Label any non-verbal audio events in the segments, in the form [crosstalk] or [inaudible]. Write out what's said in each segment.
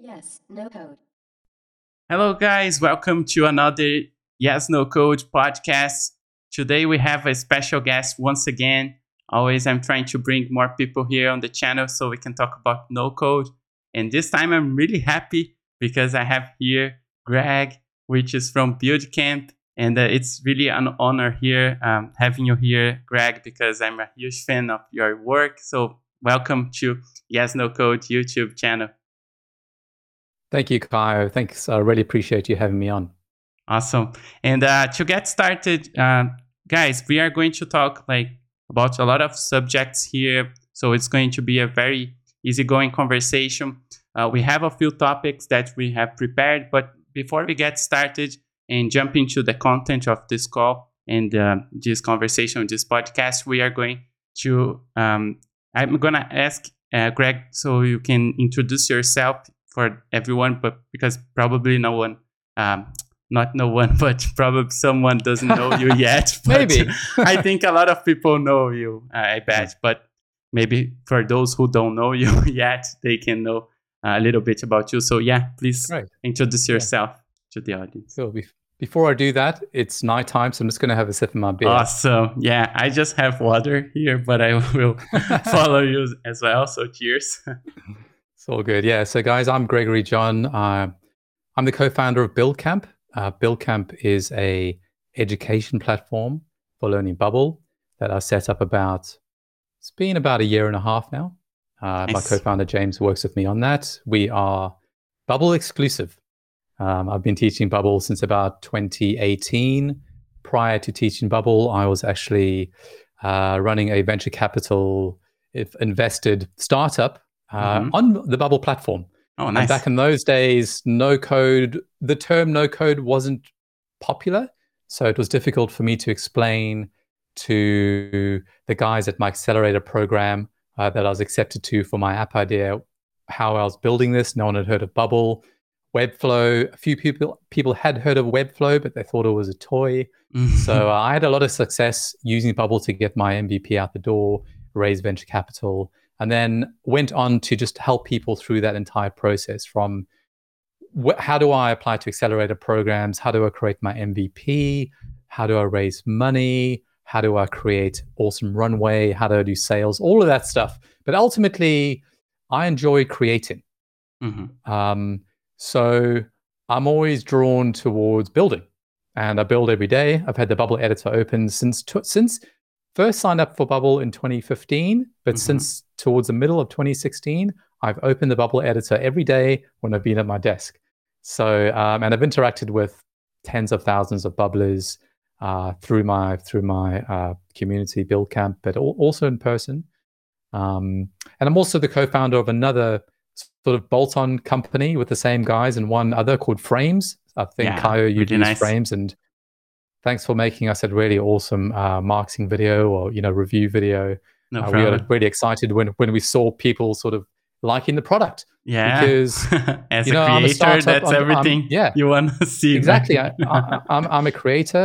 Yes, no code. Hello, guys. Welcome to another Yes No Code podcast. Today we have a special guest once again. Always, I'm trying to bring more people here on the channel so we can talk about no code. And this time I'm really happy because I have here Greg, which is from BuildCamp. And uh, it's really an honor here um, having you here, Greg, because I'm a huge fan of your work. So welcome to Yes No Code YouTube channel. Thank you, Kaio. Thanks. I really appreciate you having me on. Awesome. And uh, to get started, uh, guys, we are going to talk like about a lot of subjects here. So it's going to be a very easygoing conversation. Uh, we have a few topics that we have prepared, but before we get started and jump into the content of this call and uh, this conversation, this podcast, we are going to. Um, I'm gonna ask uh, Greg so you can introduce yourself for everyone, but because probably no one, um, not no one, [laughs] but probably someone doesn't know you [laughs] yet. maybe. I think a lot of people know you, uh, I bet. But maybe for those who don't know you [laughs] yet, they can know a little bit about you. So yeah, please Right. introduce yourself to the audience. So be- before I do that, it's nighttime, so I'm just going to have a sip of my beer. Awesome. Yeah, I just have water here, but I will follow you as well. So cheers. It's all good. Yeah. So, guys, I'm Gregory John. Uh, I'm the co-founder of BuildCamp. Uh, BuildCamp is a education platform for learning Bubble that I set up about. It's been about a year and a half now. Uh, My co-founder James works with me on that. We are Bubble exclusive. Um, I've been teaching Bubble since about 2018. Prior to teaching Bubble, I was actually uh, running a venture capital if invested startup uh, Mhm. on the Bubble platform. Oh, And nice. back in those days, no code, the term no code wasn't popular. So it was difficult for me to explain to the guys at my accelerator program uh, that I was accepted to for my app idea how I was building this. No one had heard of Bubble. Webflow, a few people people had heard of Webflow, but they thought it was a toy. So uh, I had a lot of success using Bubble to get my MVP out the door, raise venture capital, and then went on to just help people through that entire process from wh- how do I apply to accelerator programs? How do I create my MVP? How do I raise money? How do I create awesome runway? How do I do sales? All of that stuff. But ultimately, I enjoy creating. Mhm. Um, so I'm always drawn towards building, and I build every day. I've had the Bubble editor open since since first signed up for Bubble in 2015, but Mhm. since towards the middle of 2016, I've opened the Bubble editor every day when I've been at my desk. So um, and I've interacted with tens of thousands of bubblers uh, through my through my uh, community build camp, but al- also in person. Um, and I'm also the co-founder of another sort of bolt-on company with the same guys and one other called Frames. I think Yeah, Kaio you nice. Frames, and thanks for making us a really awesome uh, marketing video or you know review video. No Uh, we were really excited when when we saw people sort of liking the product. yeah. because, [laughs] as you a know, I'm a creator, startup, that's I'm- I'm- everything yeah. you want to [laughs] see. exactly. I, I, [laughs] I'm I'm a creator.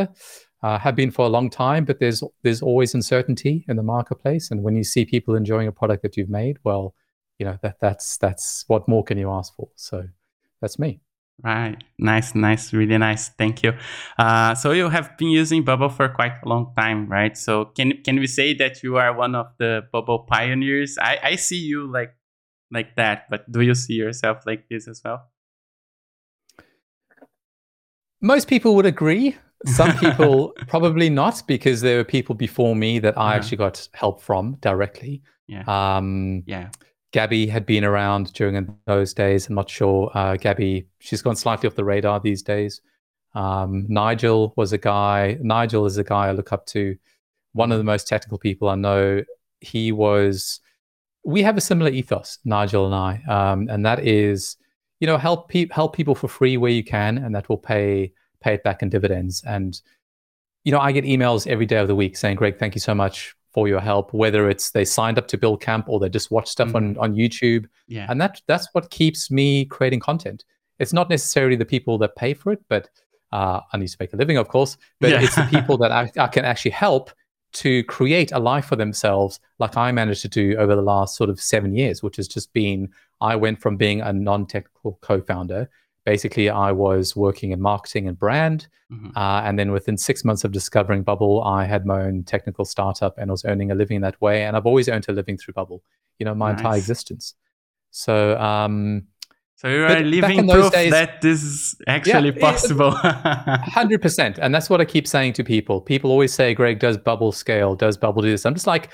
Uh, have been for a long time, but there's there's always uncertainty in the marketplace, and when you see people enjoying a product that you've made, well, you know that that's that's what more can you ask for? So that's me. Right. Nice, nice, really nice. Thank you. Uh, so you have been using Bubble for quite a long time, right? So can can we say that you are one of the Bubble pioneers? I, I see you like like that, but do you see yourself like this as well? Most people would agree. Some people [laughs] probably not, because there were people before me that I Uh-huh. actually got help from directly. Yeah. Um, Yeah. Gabby had been around during those days. I'm not sure. Uh, Gabby, she's gone slightly off the radar these days. Um, Nigel was a guy. Nigel is a guy I look up to. One of the most technical people I know. He was. We have a similar ethos, Nigel and I, um, and that is, you know, help pe- help people for free where you can, and that will pay pay it back in dividends. And you know, I get emails every day of the week saying, "Greg, thank you so much for your help." Whether it's they signed up to Build Camp or they just watch stuff on on YouTube, Yeah. and that that's what keeps me creating content. It's not necessarily the people that pay for it, but uh, I need to make a living, of course. But Yeah. it's the [laughs] people that I, I can actually help to create a life for themselves, like I managed to do over the last sort of seven years, which has just been I went from being a non technical co founder. Basically, I was working in marketing and brand. Mm-hmm. Uh, and then within six months of discovering Bubble, I had my own technical startup and was earning a living in that way. And I've always earned a living through Bubble, you know, my nice. entire existence. So, um, so you are living proof days, that this is actually yeah, possible. [laughs] Hundred percent, and that's what I keep saying to people. People always say, "Greg, does Bubble scale? Does Bubble do this?" I'm just like,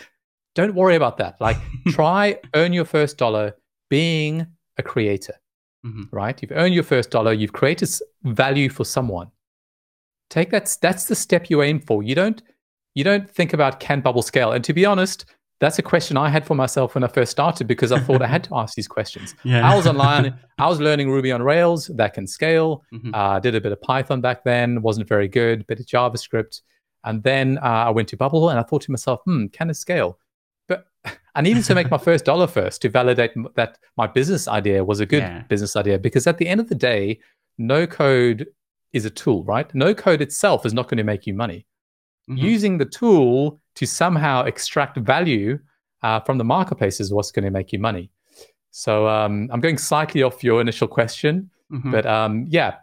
don't worry about that. Like, [laughs] try earn your first dollar being a creator. Mm-hmm. Right? You've earned your first dollar. You've created value for someone. Take that. That's the step you aim for. You don't. You don't think about can Bubble scale. And to be honest, that's a question I had for myself when I first started because I thought I had to [laughs] ask these questions. Yeah. I was online, I was learning Ruby on Rails that can scale. Mm-hmm. Uh, did a bit of Python back then, wasn't very good, bit of JavaScript. And then uh, I went to Bubble and I thought to myself, hmm, can it scale? I needed to make my first dollar first to validate that my business idea was a good yeah. business idea. Because at the end of the day, no code is a tool, right? No code itself is not going to make you money. Mm-hmm. Using the tool to somehow extract value uh, from the marketplace is what's going to make you money. So um, I'm going slightly off your initial question, mm-hmm. but um, yeah.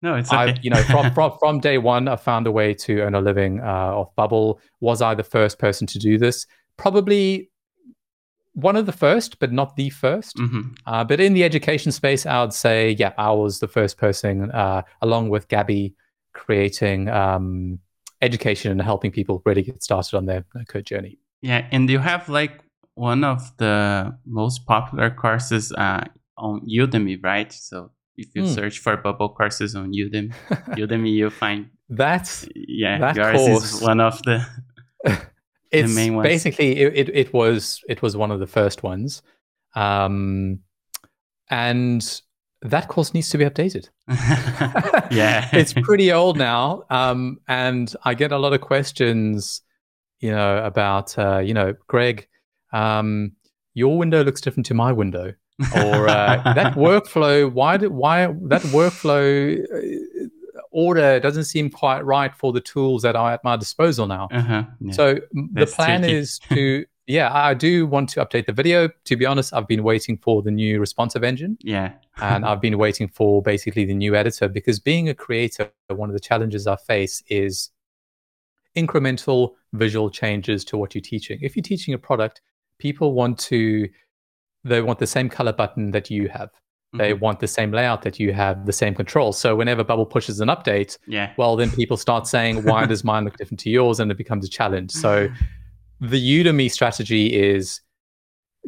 No, it's okay. I, you know, from, [laughs] from from day one, I found a way to earn a living uh, off Bubble. Was I the first person to do this? Probably one of the first, but not the 1st mm-hmm. uh, but in the education space, I would say, yeah, I was the first person, uh, along with Gabby, creating um, education and helping people really get started on their code journey. Yeah, and you have like one of the most popular courses uh, on Udemy, right? So if you mm. search for bubble courses on Udemy, [laughs] Udemy, you'll find that's yeah, that yours course, is one of the. [laughs] it's the main ones. basically it, it, it was it was one of the first ones, um, and that course needs to be updated. [laughs] [laughs] yeah. it's pretty old now. Um, and I get a lot of questions, you know, about, uh, you know, Greg, um, your window looks different to my window. or uh, that [laughs] workflow, why, did, why that workflow uh, order doesn't seem quite right for the tools that are at my disposal now. Uh-huh, yeah. So That's the plan tricky. is [laughs] to yeah, I do want to update the video. To be honest, I've been waiting for the new responsive engine. Yeah. [laughs] and I've been waiting for basically the new editor because being a creator, one of the challenges I face is incremental visual changes to what you're teaching. If you're teaching a product, people want to they want the same color button that you have. They mm-hmm. want the same layout that you have, the same control. So whenever Bubble pushes an update, yeah. well then people start saying, why does mine look different to yours? And it becomes a challenge. So [sighs] the Udemy strategy is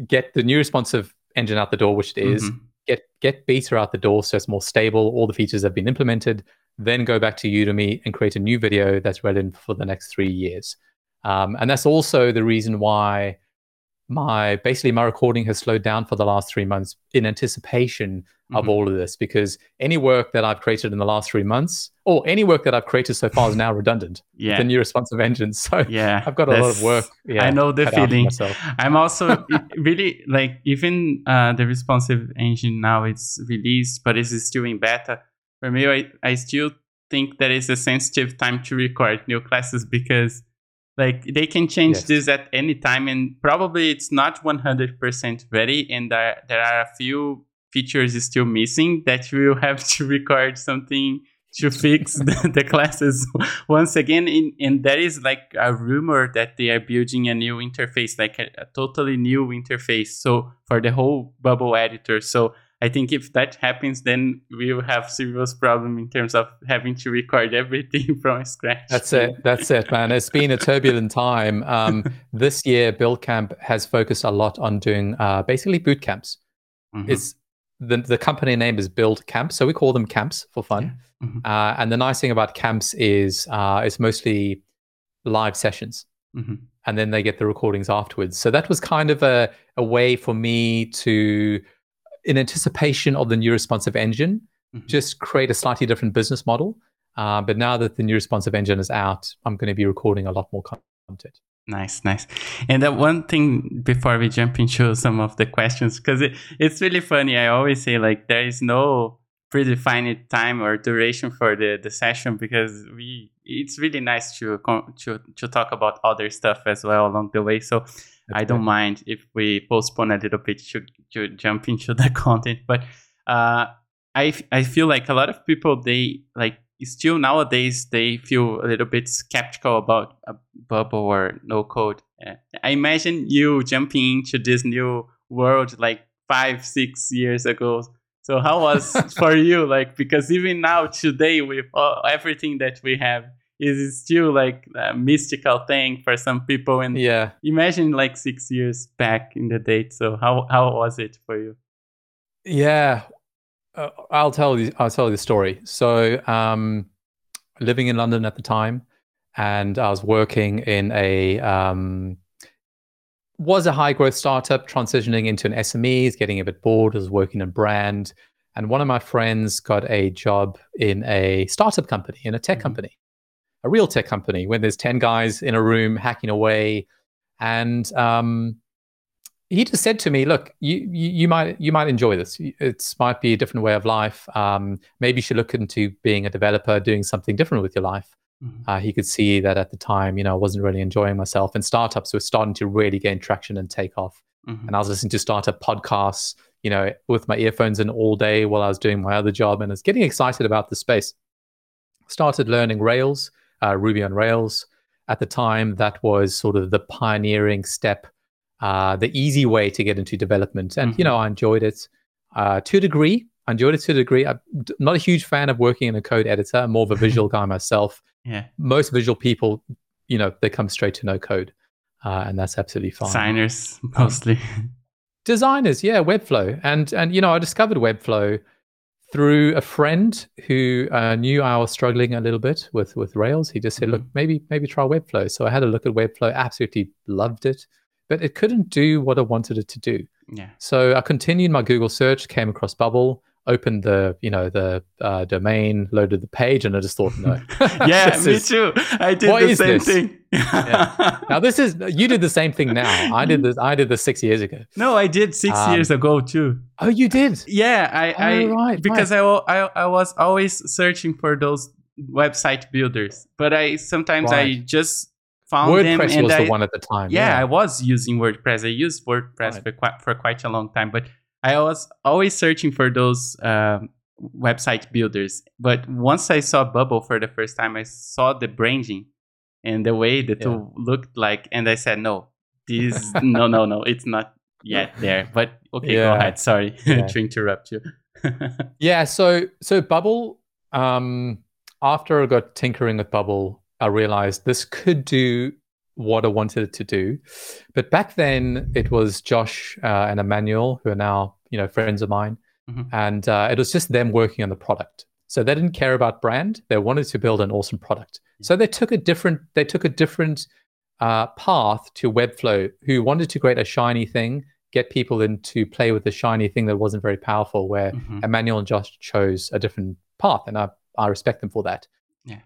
get the new responsive engine out the door, which it is, mm-hmm. get get beta out the door so it's more stable, all the features have been implemented, then go back to Udemy and create a new video that's relevant for the next three years. Um, and that's also the reason why my basically my recording has slowed down for the last three months in anticipation of mm-hmm. all of this because any work that I've created in the last three months or any work that I've created so far is now redundant. [laughs] yeah. The new responsive engine. So yeah, [laughs] I've got a lot of work. Yeah, I know the feeling. I'm also [laughs] really like even uh, the responsive engine now it's released, but it's still in beta. For me, I, I still think that it's a sensitive time to record new classes because like they can change yes. this at any time and probably it's not 100% ready and there, there are a few features still missing that you will have to record something to fix [laughs] the, the, classes [laughs] once again in, and there is like a rumor that they are building a new interface like a, a totally new interface so for the whole bubble editor so I think if that happens, then we will have serious problem in terms of having to record everything [laughs] from scratch. That's it. That's it, man. It's been a turbulent time. Um, [laughs] this year, Build Camp has focused a lot on doing uh, basically boot camps. Mm-hmm. It's the the company name is Build Camp, so we call them camps for fun. Yeah. Mm-hmm. Uh, and the nice thing about camps is uh, it's mostly live sessions. Mm-hmm. And then they get the recordings afterwards. So that was kind of a, a way for me to in anticipation of the new responsive engine, mm-hmm. just create a slightly different business model. Uh, but now that the new responsive engine is out, I'm going to be recording a lot more content. Nice, nice. And that one thing before we jump into some of the questions, because it, it's really funny. I always say like there is no predefined time or duration for the, the session because we it's really nice to to to talk about other stuff as well along the way. So That's I don't good. mind if we postpone a little bit to to jump into [laughs] the content, but uh, I I feel like a lot of people they like still nowadays they feel a little bit skeptical about a bubble or no code. Uh, I imagine you jumping into this new world like five six years ago so how was [laughs] for you? Like because even now today with all, everything that we have, is it still like a mystical thing for some people. And yeah, imagine like six years back in the date. So how how was it for you? Yeah, uh, I'll tell you. I'll tell you the story. So um, living in London at the time, and I was working in a um, was a high growth startup transitioning into an SME, is getting a bit bored, was working in brand. And one of my friends got a job in a startup company, in a tech mm-hmm. company, a real tech company, when there's 10 guys in a room hacking away. And um, he just said to me, look, you, you, you, might, you might enjoy this. It might be a different way of life. Um, maybe you should look into being a developer, doing something different with your life. Mm-hmm. Uh, he could see that at the time, you know, I wasn't really enjoying myself, and startups were starting to really gain traction and take off. Mm-hmm. And I was listening to startup podcasts, you know, with my earphones in all day while I was doing my other job, and I was getting excited about the space. Started learning Rails, uh, Ruby on Rails. At the time, that was sort of the pioneering step, uh, the easy way to get into development, and mm-hmm. you know, I enjoyed it uh, to a degree. I enjoyed it to a degree. I'm not a huge fan of working in a code editor. I'm more of a visual [laughs] guy myself. Yeah. Most visual people, you know, they come straight to no code, uh, and that's absolutely fine. Designers mostly. Um, designers, yeah, Webflow, and and you know, I discovered Webflow through a friend who uh, knew I was struggling a little bit with with Rails. He just said, mm-hmm. "Look, maybe maybe try Webflow." So I had a look at Webflow, absolutely loved it, but it couldn't do what I wanted it to do. Yeah. So I continued my Google search, came across Bubble, opened the you know the uh, domain, loaded the page, and I just thought no. [laughs] yeah, me is, too. I did the same this? thing. yeah. Now this is you did the same thing. Now I did this. I did this six years ago. No, I did six um, years ago too. Oh, you did? Yeah, I, oh, I right, because right. I, I I was always searching for those website builders, but I sometimes right. I just found WordPress them. was I, the one at the time. Yeah, yeah, I was using WordPress. I used WordPress for quite for quite a long time, but I was always searching for those um, website builders. But once I saw Bubble for the first time, I saw the branding and the way the tool yeah. looked like, and I said, no, this, [laughs] no, no, no, it's not yet there. But okay, yeah. go ahead. Sorry [laughs] yeah. to interrupt you. [laughs] yeah. So, so Bubble. Um, after I got tinkering with Bubble, I realized this could do what I wanted to do. But back then, it was Josh uh, and Emmanuel, who are now you know friends of mine, mm-hmm. and uh, it was just them working on the product. So they didn't care about brand; they wanted to build an awesome product. So they took a different they took a different uh, path to Webflow, who wanted to create a shiny thing, get people in to play with the shiny thing that wasn't very powerful. Where mm-hmm. Emmanuel and Josh chose a different path, and I I respect them for that. Yeah.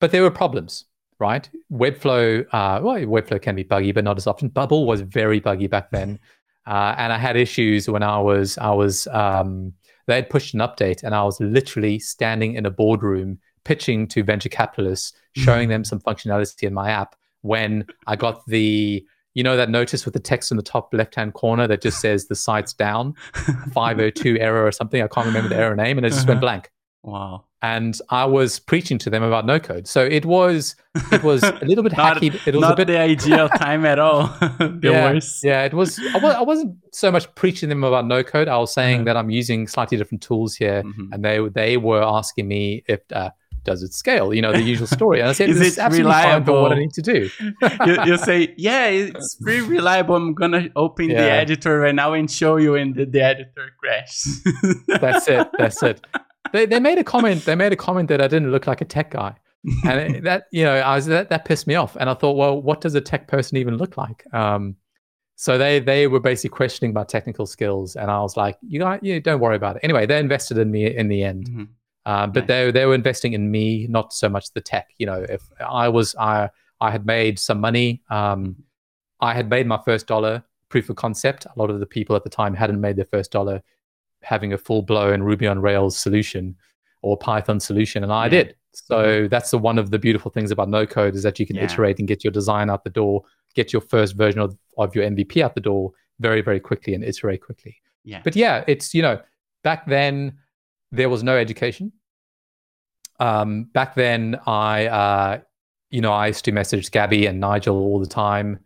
But there were problems right? Webflow, uh, well, Webflow can be buggy, but not as often. Bubble was very buggy back then, uh, and I had issues when I was I was um, they had pushed an update, and I was literally standing in a boardroom pitching to venture capitalists, showing them some functionality in my app when I got the you know that notice with the text in the top left hand corner that just says the site's down [laughs] 502 error or something i can't remember the error name and it just went uh-huh. blank wow and I was preaching to them about no code. So it was it was a little bit [laughs] not, hacky. It was not a bit the ideal [laughs] time at all. [laughs] yeah, worse. yeah, it was. I, was. I wasn't so much preaching them about no code. I was saying uh-huh. that I'm using slightly different tools here, mm-hmm. and they they were asking me if. Uh, does it scale? You know, the usual story. And I said, Is this it absolutely reliable? fine what I need to do. you, you say, yeah, it's pretty reliable. I'm going to open yeah. the editor right now and show you and the, the editor crashes. that's it. That's it they they made a comment. They made a comment that I didn't look like a tech guy, and [laughs] that you know I was that that pissed me off. And I thought, well, what does a tech person even look like? Um, so they they were basically questioning my technical skills, and I was like, you guys, you don't worry about it. Anyway, they invested in me in the end. Mm-hmm. Um, but they they were investing in me, not so much the tech. You know, if I was I I had made some money, um, I had made my first dollar proof of concept. A lot of the people at the time hadn't made their first dollar having a full blown Ruby on Rails solution or Python solution, and I Yeah. did. So that's the one of the beautiful things about no code is that you can Yeah. iterate and get your design out the door, get your first version of, of your MVP out the door very, very quickly and iterate quickly. Yeah. But yeah, it's you know, back then there was no education. Um, back then, I uh, you know I used to message Gabby and Nigel all the time,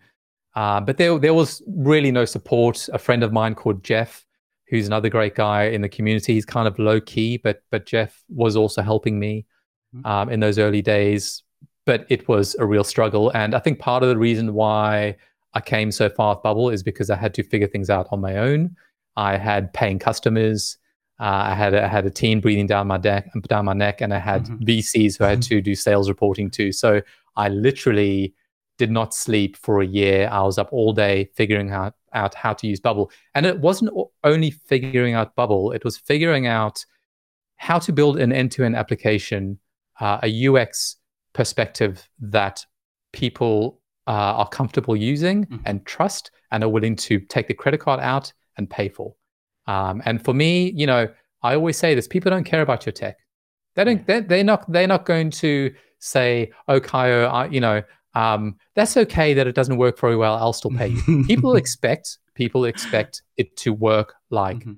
uh, but there there was really no support. A friend of mine called Jeff, who's another great guy in the community, he's kind of low key, but but Jeff was also helping me Mhm. um, in those early days. But it was a real struggle, and I think part of the reason why I came so far with Bubble is because I had to figure things out on my own. I had paying customers. Uh, I had I had a team breathing down my neck, down my neck, and I had Mhm. VCs who I had to do sales reporting to. So I literally did not sleep for a year. I was up all day figuring out, out how to use Bubble, and it wasn't only figuring out Bubble; it was figuring out how to build an end-to-end application, uh, a UX perspective that people uh, are comfortable using Mhm. and trust, and are willing to take the credit card out and pay for. Um, and for me, you know, I always say this: people don't care about your tech. They don't. They're, they're not. They're not going to say, "Oh, Kaio, I, you know, um, that's okay that it doesn't work very well. I'll still pay you." [laughs] people expect. People expect it to work like Mhm.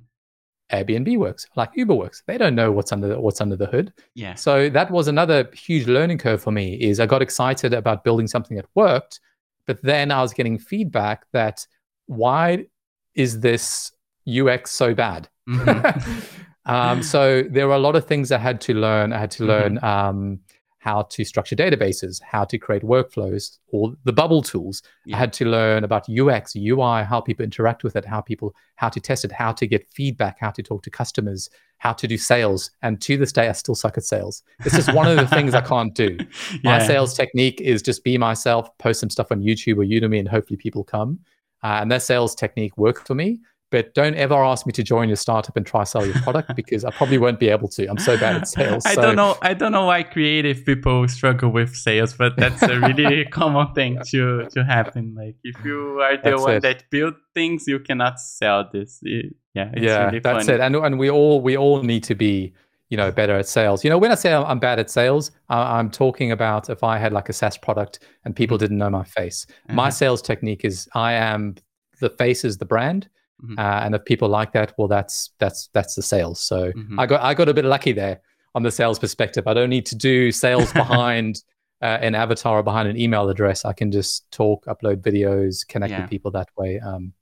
Airbnb works, like Uber works. They don't know what's under what's under the hood. Yeah. So that was another huge learning curve for me. Is I got excited about building something that worked, but then I was getting feedback that why is this UX so bad? Mhm. [laughs] um, so there were a lot of things I had to learn. I had to Mhm. learn um, how to structure databases, how to create workflows, or the bubble tools. Yeah. I had to learn about UX, UI, how people interact with it, how people, how to test it, how to get feedback, how to talk to customers, how to do sales. And to this day, I still suck at sales. It's just one of the things I can't do. [laughs] My Yeah. sales technique is just be myself, post some stuff on YouTube or Udemy, and hopefully people come. Uh, and that sales technique worked for me. But don't ever ask me to join your startup and try to sell your product [laughs] because I probably won't be able to. I'm so bad at [laughs] sales. I so- don't know. I don't know why creative people struggle with sales, but that's a really [laughs] common thing to to happen. Like if you are the That's one it. that build things, you cannot sell this. It- yeah, it's yeah, really that's funny. it. And and we all we all need to be you know better at sales. You know, when I say I'm, bad at sales, I, I'm talking about if I had like a SaaS product and people didn't know my face. My Uh-huh. sales technique is I am the face is the brand. Mhm. Uh, and if people like that, well, that's that's that's the sales. So Mhm. I got I got a bit lucky there on the sales perspective. I don't need to do sales [laughs] behind uh, an avatar or behind an email address. I can just talk, upload videos, connect Yeah. with people that way. Um,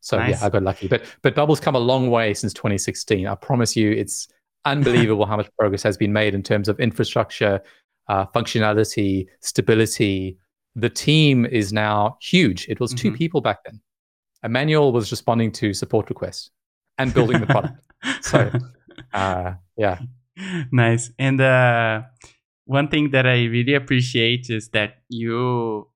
so Nice. yeah, I got lucky. But but Bubble's come a long way since 2016. I promise you, it's unbelievable how much progress has been made in terms of infrastructure, uh, functionality, stability. The team is now huge. It was two Mhm. people back then. Emmanuel was responding to support requests and building the product. [laughs] So, uh, yeah, nice. And uh, one thing that I really appreciate is that you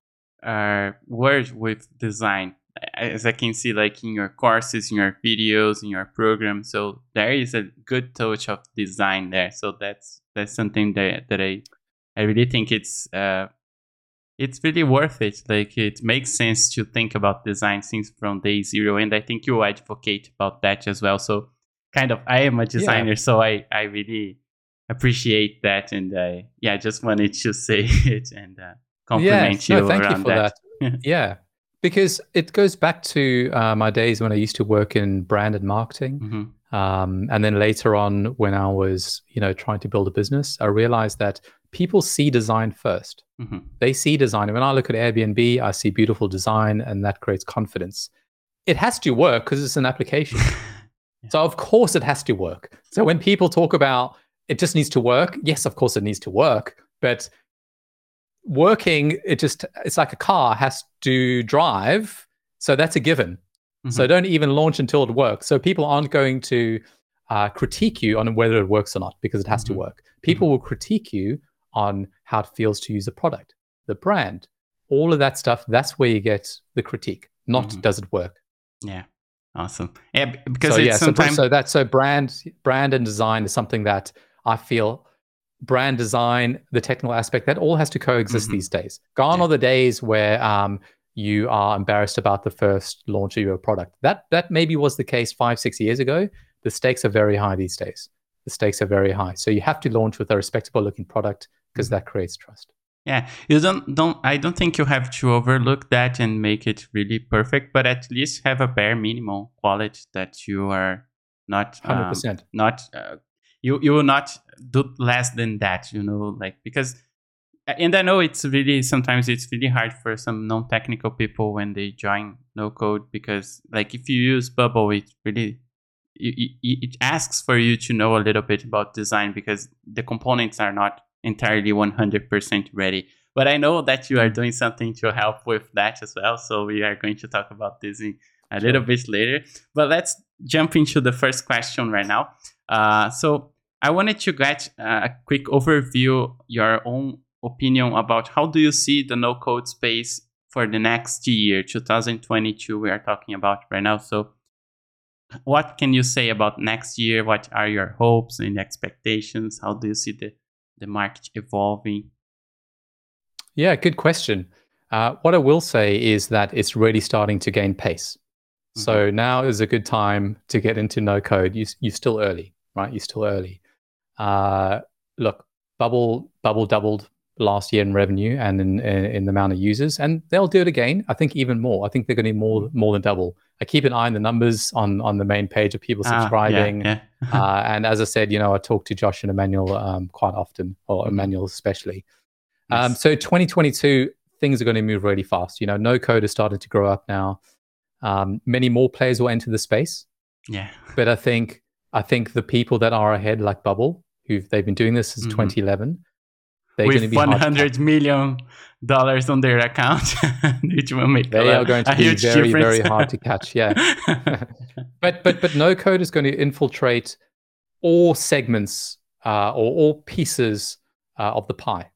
are work with design, as I can see, like in your courses, in your videos, in your program. So there is a good touch of design there. So that's that's something that that I I really think it's uh, it's really worth it. Like it makes sense to think about design things from day zero, and I think you advocate about that as well. So kind of, I am a designer, so I I really appreciate that, and I yeah, just wanted to say [laughs] it and uh, compliment yeah. you No, thank you around for that. that. yeah, because it goes back to uh, my days when I used to work in brand and marketing. [laughs] Mhm. Um, and then later on, when I was, you know, trying to build a business, I realized that people see design first. Mhm. They see design. And when I look at Airbnb, I see beautiful design, and that creates confidence. It has to work because it's an application. [laughs] So of course it has to work. So when people talk about it just needs to work, yes, of course it needs to work, but working it just it's like a car has to drive, so that's a given. So don't even launch until it works. So people aren't going to uh, critique you on whether it works or not because it has Mhm. to work. People will critique you on how it feels to use the product, the brand, all of that stuff. That's where you get the critique. Not Mhm. does it work yeah, awesome. Yeah, because so it's yeah, so, sometimes so that so brand brand and design is something that I feel brand design, the technical aspect, that all has to coexist Mhm. these days. Gone Yeah. are the days where um, you are embarrassed about the first launch of your product. That that maybe was the case five, six years ago, the stakes are very high these days. The stakes are very high. So you have to launch with a respectable looking product because mm-hmm. that creates trust. Yeah, you don't don't. I don't think you have to overlook that and make it really perfect, but at least have a bare minimum quality that you are not hundred um, percent not. Uh, you you will not do less than that. You know, like because and I know it's really sometimes it's really hard for some non-technical people when they join no code because like if you use Bubble, it really it, it asks for you to know a little bit about design because the components are not entirely 100% ready. But I know that you are doing something to help with that as well. So we are going to talk about this in a little bit later. But let's jump into the first question right now. Uh, so I wanted to get a quick overview, your own opinion about how do you see the no code space for the next year 2022 we are talking about right now so what can you say about next year what are your hopes and expectations how do you see the the market evolving yeah good question uh, what i will say is that it's really starting to gain pace mm-hmm. so now is a good time to get into no code you, you're still early right you're still early uh, look bubble bubble doubled last year in revenue and in, in, in the amount of users, and they'll do it again. I think even more. I think they're going to be more more than double. I keep an eye on the numbers on on the main page of people subscribing. Ah, yeah, yeah. uh, and as I said, you know, I talk to Josh and Emmanuel um, quite often, or mm-hmm. Emmanuel especially. Um, so 2022 things are going to move really fast. You know, no code is starting to grow up now. Um, many more players will enter the space. Yeah. But I think I think the people that are ahead, like Bubble, who they've been doing this since mm-hmm. 2011 with one hundred million dollars on their account, [laughs] which will make they a, are going to be very difference. very hard to catch. Yeah, [laughs] [laughs] but but but no code is going to infiltrate all segments uh, or all pieces uh, of the pie.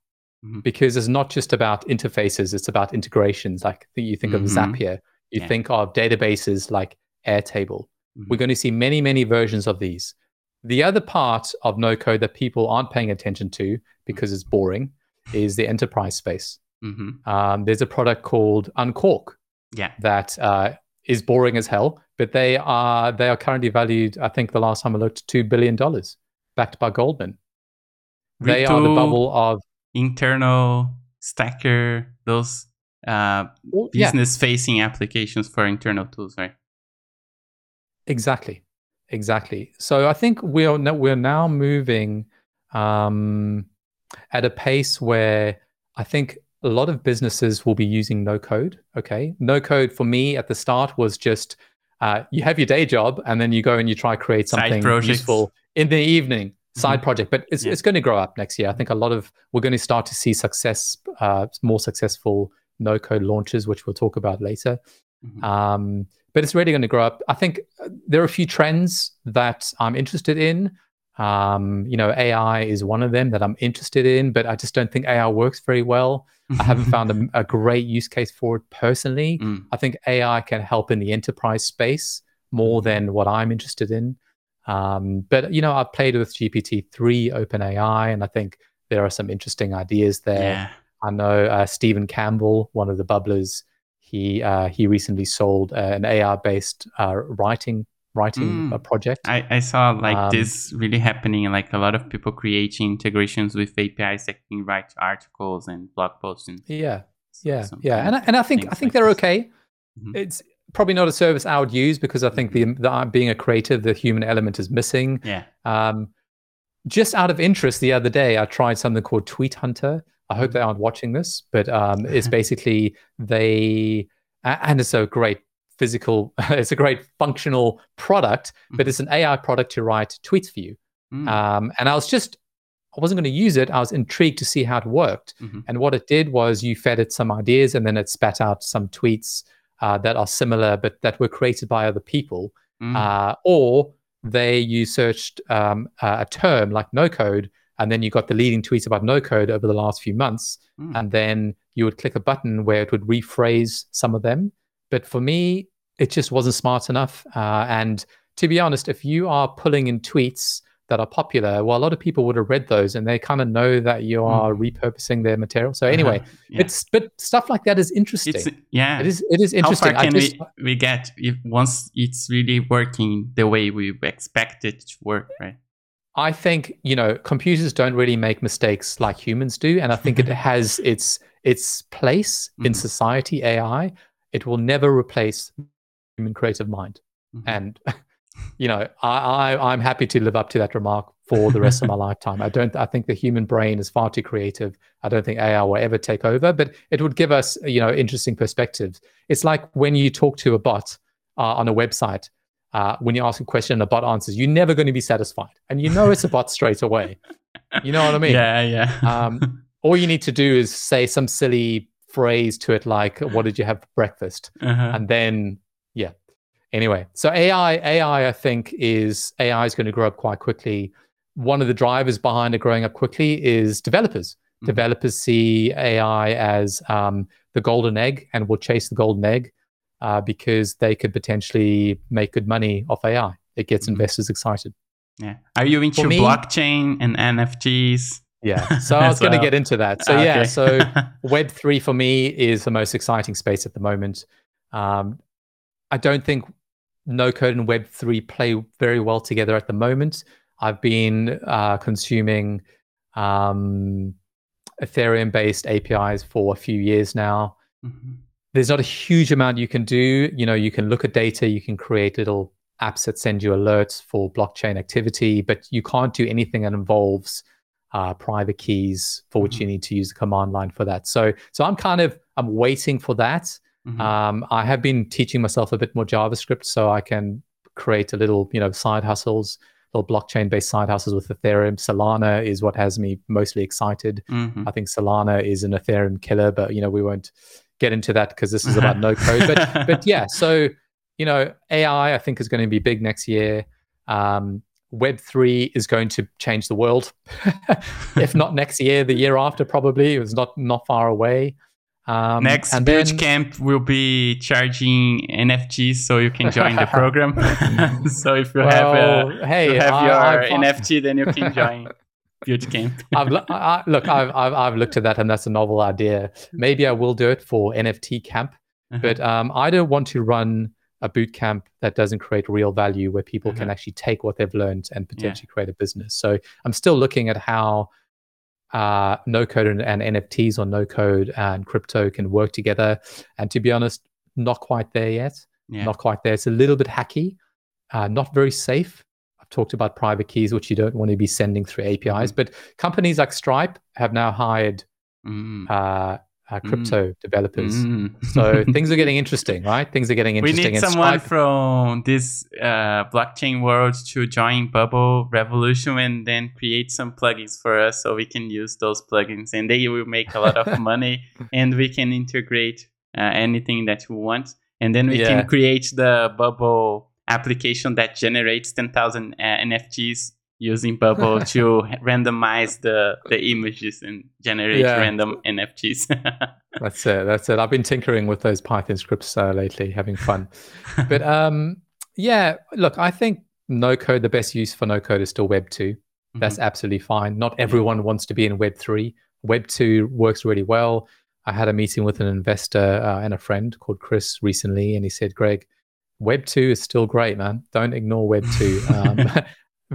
Mm-hmm. Because it's not just about interfaces; it's about integrations. Like you think mm-hmm. of Zapier, you yeah. think of databases like Airtable. Mm-hmm. We're going to see many, many versions of these. The other part of no code that people aren't paying attention to because it's boring is the enterprise space. Mm-hmm. Um, there's a product called Unqork. Yeah. That uh, is boring as hell, but they are they are currently valued. I think the last time I looked, two billion dollars, backed by Goldman. They are the bubble of internal stacker those uh, well, business facing applications for internal tools, right? Exactly. Exactly. So I think we are we're now moving um, at a pace where I think a lot of businesses will be using no code. Okay, no code for me at the start was just uh, you have your day job and then you go and you try to create something useful in the evening side mm-hmm. project. But it's yeah. it's going to grow up next year. I think a lot of we're going to start to see success, uh, more successful no code launches, which we'll talk about later. Mm-hmm. Um, but it's really going to grow up. I think uh, there are a few trends that I'm interested in. Um, you know, AI is one of them that I'm interested in, but I just don't think AI works very well. I haven't found a, a, great use case for it personally. [laughs] Mm. I think AI can help in the enterprise space more mm. than what I'm interested in. Um, but you know, I've played with GPT-3, OpenAI, and I think there are some interesting ideas there. Yeah. I know uh, Stephen Campbell, one of the bubblers, he uh, he recently sold uh, an AI based uh, writing writing mm. project. I, I saw like um, this really happening, like a lot of people creating integrations with APIs that can write articles and blog posts. And yeah, yeah, yeah, and I, and I think I think like they're this. okay. Mm-hmm. It's probably not a service I would use because I think the, the being a creative, the human element is missing. Yeah. Um, just out of interest, the other day I tried something called Tweet Hunter. I hope they aren't watching this, but um, it's [laughs] basically they, and it's a great physical, [laughs] it's a great functional product, but mm-hmm. it's an AI product to write tweets for you. Mm. Um, and I was just, I wasn't going to use it. I was intrigued to see how it worked. Mm-hmm. And what it did was you fed it some ideas and then it spat out some tweets uh, that are similar, but that were created by other people. Mm. Uh, or they you searched um, a term like no code and then you got the leading tweets about no code over the last few months mm. and then you would click a button where it would rephrase some of them but for me it just wasn't smart enough uh, and to be honest if you are pulling in tweets that are popular, well, a lot of people would have read those and they kind of know that you are Mhm. repurposing their material. So anyway, Uh-huh. [laughs] Yeah. it's but stuff like that is interesting. it's yeah. it is it is interesting. How far I can just, we, we get if once it's really working the way we expect it to work, right? I think you know computers don't really make mistakes like humans do, and I think it [laughs] has its its place in Mhm. society. AI, it will never replace human creative mind, Mhm. and [laughs] you know I, I I'm happy to live up to that remark for the rest of my [laughs] lifetime. I don't. I think the human brain is far too creative. I don't think AI will ever take over, but it would give us you know interesting perspectives. It's like when you talk to a bot uh, on a website uh, when you ask a question and a bot answers, you're never going to be satisfied. And you know it's a bot straight away. You know what I mean? [laughs] yeah, yeah. Um, All you need to do is say some silly phrase to it like, What did you have for breakfast? uh-huh. And then, yeah. Anyway, so AI, AI, I think, is AI is going to grow up quite quickly. One of the drivers behind it growing up quickly is developers. Mhm. Developers see AI as um, the golden egg and will chase the golden egg uh, because they could potentially make good money off AI. It gets Mhm. investors excited. yeah. Are you into me- blockchain and NFTs? Yeah. [laughs] So I As was going to get into that. So Ah, yeah. So [laughs] Web three for me is the most exciting space at the moment. Um, I don't think no code and Web three play very well together at the moment. I've been uh, consuming um, Ethereum based APIs for a few years now. Mhm. There's not a huge amount you can do. You know, you can look at data, you can create little apps that send you alerts for blockchain activity, but you can't do anything that involves uh, private keys for which you need to use the command line for that. So, so I'm kind of I'm waiting for that. Mhm. Um, I have been teaching myself a bit more JavaScript so I can create a little, you know, side hustles, little blockchain based side hustles with Ethereum. Solana is what has me mostly excited. Mhm. I think Solana is an Ethereum killer, but you know, we won't get into that because this is about no [laughs] code. But but yeah, so you know, AI I think is going to be big next year. Um, Web three is going to change the world. [laughs] if not next year, the year after probably. It was not not far away. Um, Next and then- camp will be charging NFTs so you can join the program. [laughs] so if you have, Well, uh, hey, you have I- your I NFT, then you can join [laughs] boot camp. I've I- look, I've, I've I've looked at that, and that's a novel idea. Maybe I will do it for NFT camp, Uh-huh. but um, I don't want to run a boot camp that doesn't create real value, where people can Uh-huh. actually take what they've learned and potentially create a business. So I'm still looking at how uh, no code and, and NFTs or no code and crypto can work together. And to be honest, not quite there yet. yeah. Not quite there. It's a little bit hacky, uh, not very safe. I've talked about private keys, which you don't want to be sending through APIs. Mm-hmm. But companies like Stripe have now hired Mm. uh, uh, crypto developers. Mm. So [laughs] things are getting interesting, right? Things are getting interesting. we need someone from this uh, blockchain world to join Bubble Revolution and then create some plugins for us so we can use those plugins and they will make a lot of [laughs] money and we can integrate uh, anything that we want and then we Yeah. can create the Bubble application that generates 10,000 uh, NFTs using Bubble to [laughs] randomize the, the images and generate Yeah. random NFTs. [laughs] That's it. That's it. I've been tinkering with those Python scripts uh, lately, having fun. [laughs] but um, yeah, look, I think no code. The best use for no code is still Web two. That's absolutely fine. Not everyone wants to be in Web three. Web two works really well. I had a meeting with an investor uh, and a friend called Chris recently, and he said, "Greg, Web two is still great, man. Don't ignore Web two. Um,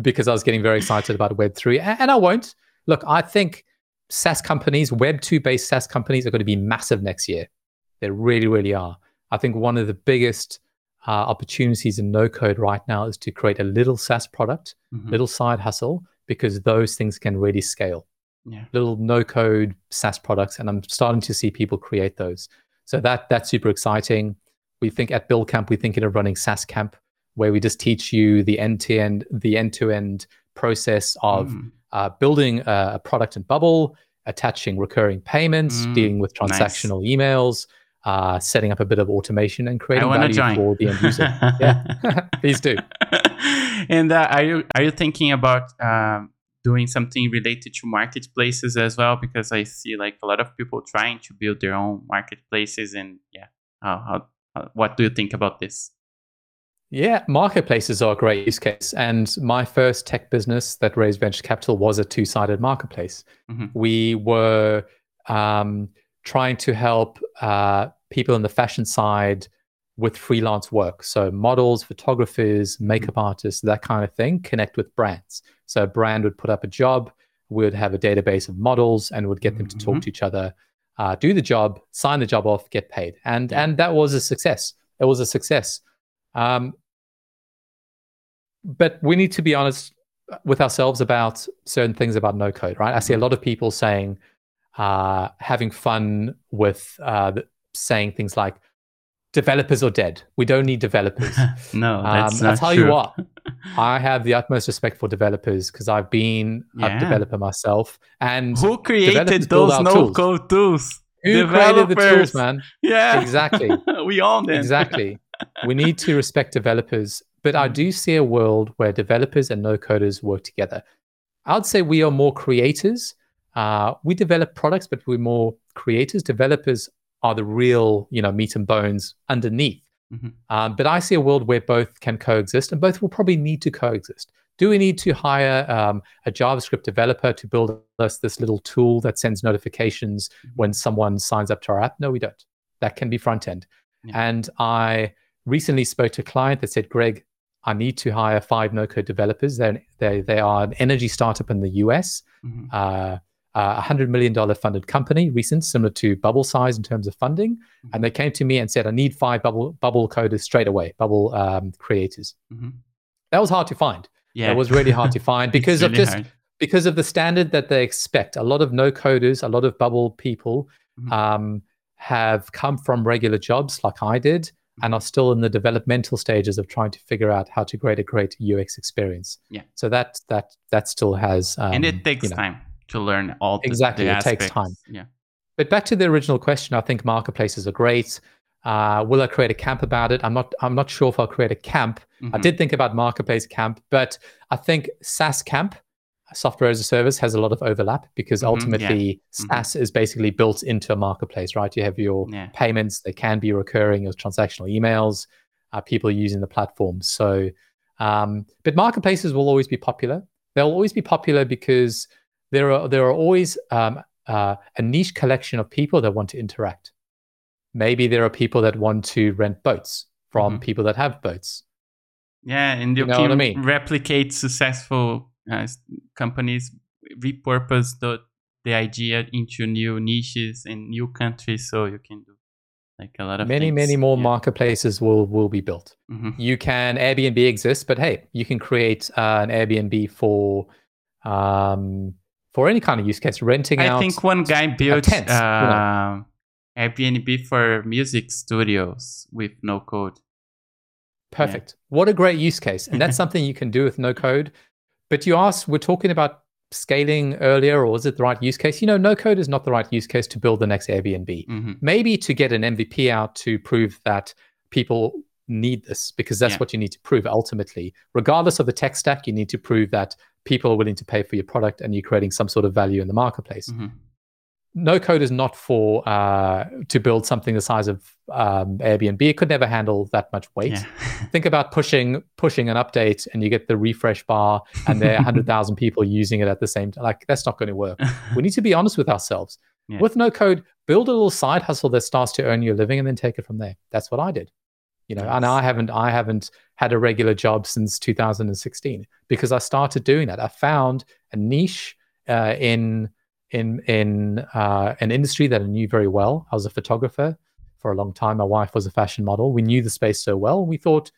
because I was getting very excited about Web three, and I won't. Look, I think SaaS companies, Web two based SaaS companies, are going to be massive next year. They really, really are. I think one of the biggest uh, opportunities in no code right now is to create a little SaaS product, Mhm. little side hustle, because those things can really scale. Yeah. Little no code SaaS products, and I'm starting to see people create those. So that that's super exciting. We think at Build Camp, we think of running SaaS Camp, where we just teach you the end to end, the end to end process of Mm. uh, building a, a product in Bubble, attaching recurring payments, Mm, dealing with nice. transactional emails, uh, setting up a bit of automation, and creating value join. for the end user. [laughs] yeah, [laughs] please do. [laughs] and uh, are you are you thinking about um, doing something related to marketplaces as well? Because I see like a lot of people trying to build their own marketplaces, and yeah, how what do you think about this? Yeah, marketplaces are a great use case. And my first tech business that raised venture capital was a two sided marketplace. Mm-hmm. We were um, trying to help uh, people in the fashion side with freelance work. So, models, photographers, makeup artists, that kind of thing, connect with brands. So, a brand would put up a job, we would have a database of models, and would get them to talk Mhm. to each other, uh, do the job, sign the job off, get paid. And, Yeah. and that was a success. It was a success. Um, but we need to be honest with ourselves about certain things about no code, right? I see a lot of people saying, uh, having fun with uh, saying things like, developers are dead. We don't need developers. [laughs] no, that's um, not I'll tell true. you what, [laughs] I have the utmost respect for developers because I've been Yeah. a developer myself. And Who created those no tools. code tools? who created the Developers. tools, man? Yeah, Exactly. [laughs] we own them. exactly. We need to respect developers, but I do see a world where developers and no coders work together. I'd say we are more creators. Uh, we develop products, but we're more creators. Developers are the real, you know, meat and bones underneath. Mhm. Um, but I see a world where both can coexist, and both will probably need to coexist. Do we need to hire um, a JavaScript developer to build us this little tool that sends notifications when someone signs up to our app? No, we don't. That can be front end. Yeah. And I recently spoke to a client that said, Greg, I need to hire five no code developers. They're, they, they are an energy startup in the US, Mhm. uh, a $100 million funded company, recent, similar to Bubble size in terms of funding. Mm-hmm. And they came to me and said, I need five Bubble, bubble coders straight away, Bubble um, creators. Mhm. That was hard to find. Yeah, That was really hard to [laughs] find because of just hard. because of the standard that they expect. A lot of no coders, a lot of bubble people Mhm. um, have come from regular jobs like I did and are still in the developmental stages of trying to figure out how to create a great UX experience. Yeah. So that that that still has um, and it takes you know. time to learn all the, Exactly, the it takes time. Yeah. But back to the original question, I think marketplaces are great. Uh, will I create a camp about it? I'm not. I'm not sure if I'll create a camp. I Mhm. did think about marketplace camp, but I think SaaS camp, software as a service, has a lot of overlap because Mhm, yeah. ultimately Mhm. SaaS is basically built into a marketplace, right? You have your Yeah. payments; they can be recurring as transactional emails. Uh, people using the platform. So, um, but marketplaces will always be popular. They'll always be popular because there are there are always um, uh, a niche collection of people that want to interact. Maybe there are people that want to rent boats from Mhm. people that have boats. Yeah, and you, You know can I mean? replicate successful uh, companies, repurpose the the idea into new niches and new countries, so you can do like a lot of Many, things. many more Yeah. marketplaces will will be built. Mhm. You can Airbnb exists, but hey, you can create uh, an Airbnb for um, for any kind of use case, renting I think one guy built you know. uh, Airbnb for music studios with no code. Perfect. What a great use case. And that's [laughs] something you can do with no code. But you asked, we're talking about scaling earlier, or is it the right use case? You know, no code is not the right use case to build the next Airbnb. hmm Maybe to get an MVP out to prove that people need this, because that's Yeah. what you need to prove ultimately. Regardless of the tech stack, you need to prove that people are willing to pay for your product and you're creating some sort of value in the marketplace hmm no code is not for uh, to build something the size of um, Airbnb. It could never handle that much weight. Yeah. [laughs] Think about pushing pushing an update and you get the refresh bar and there are 100,000 [laughs] people using it at the same time. Like that's not going to work. [laughs] We need to be honest with ourselves. Yeah. With no code, build a little side hustle that starts to earn you a living and then take it from there. That's what I did. You know, and I haven't I haven't had a regular job since 2016 because I started doing that. I found a niche uh, in in in uh, an industry that I knew very well. I was a photographer for a long time. My wife was a fashion model. We knew the space so well. We thought,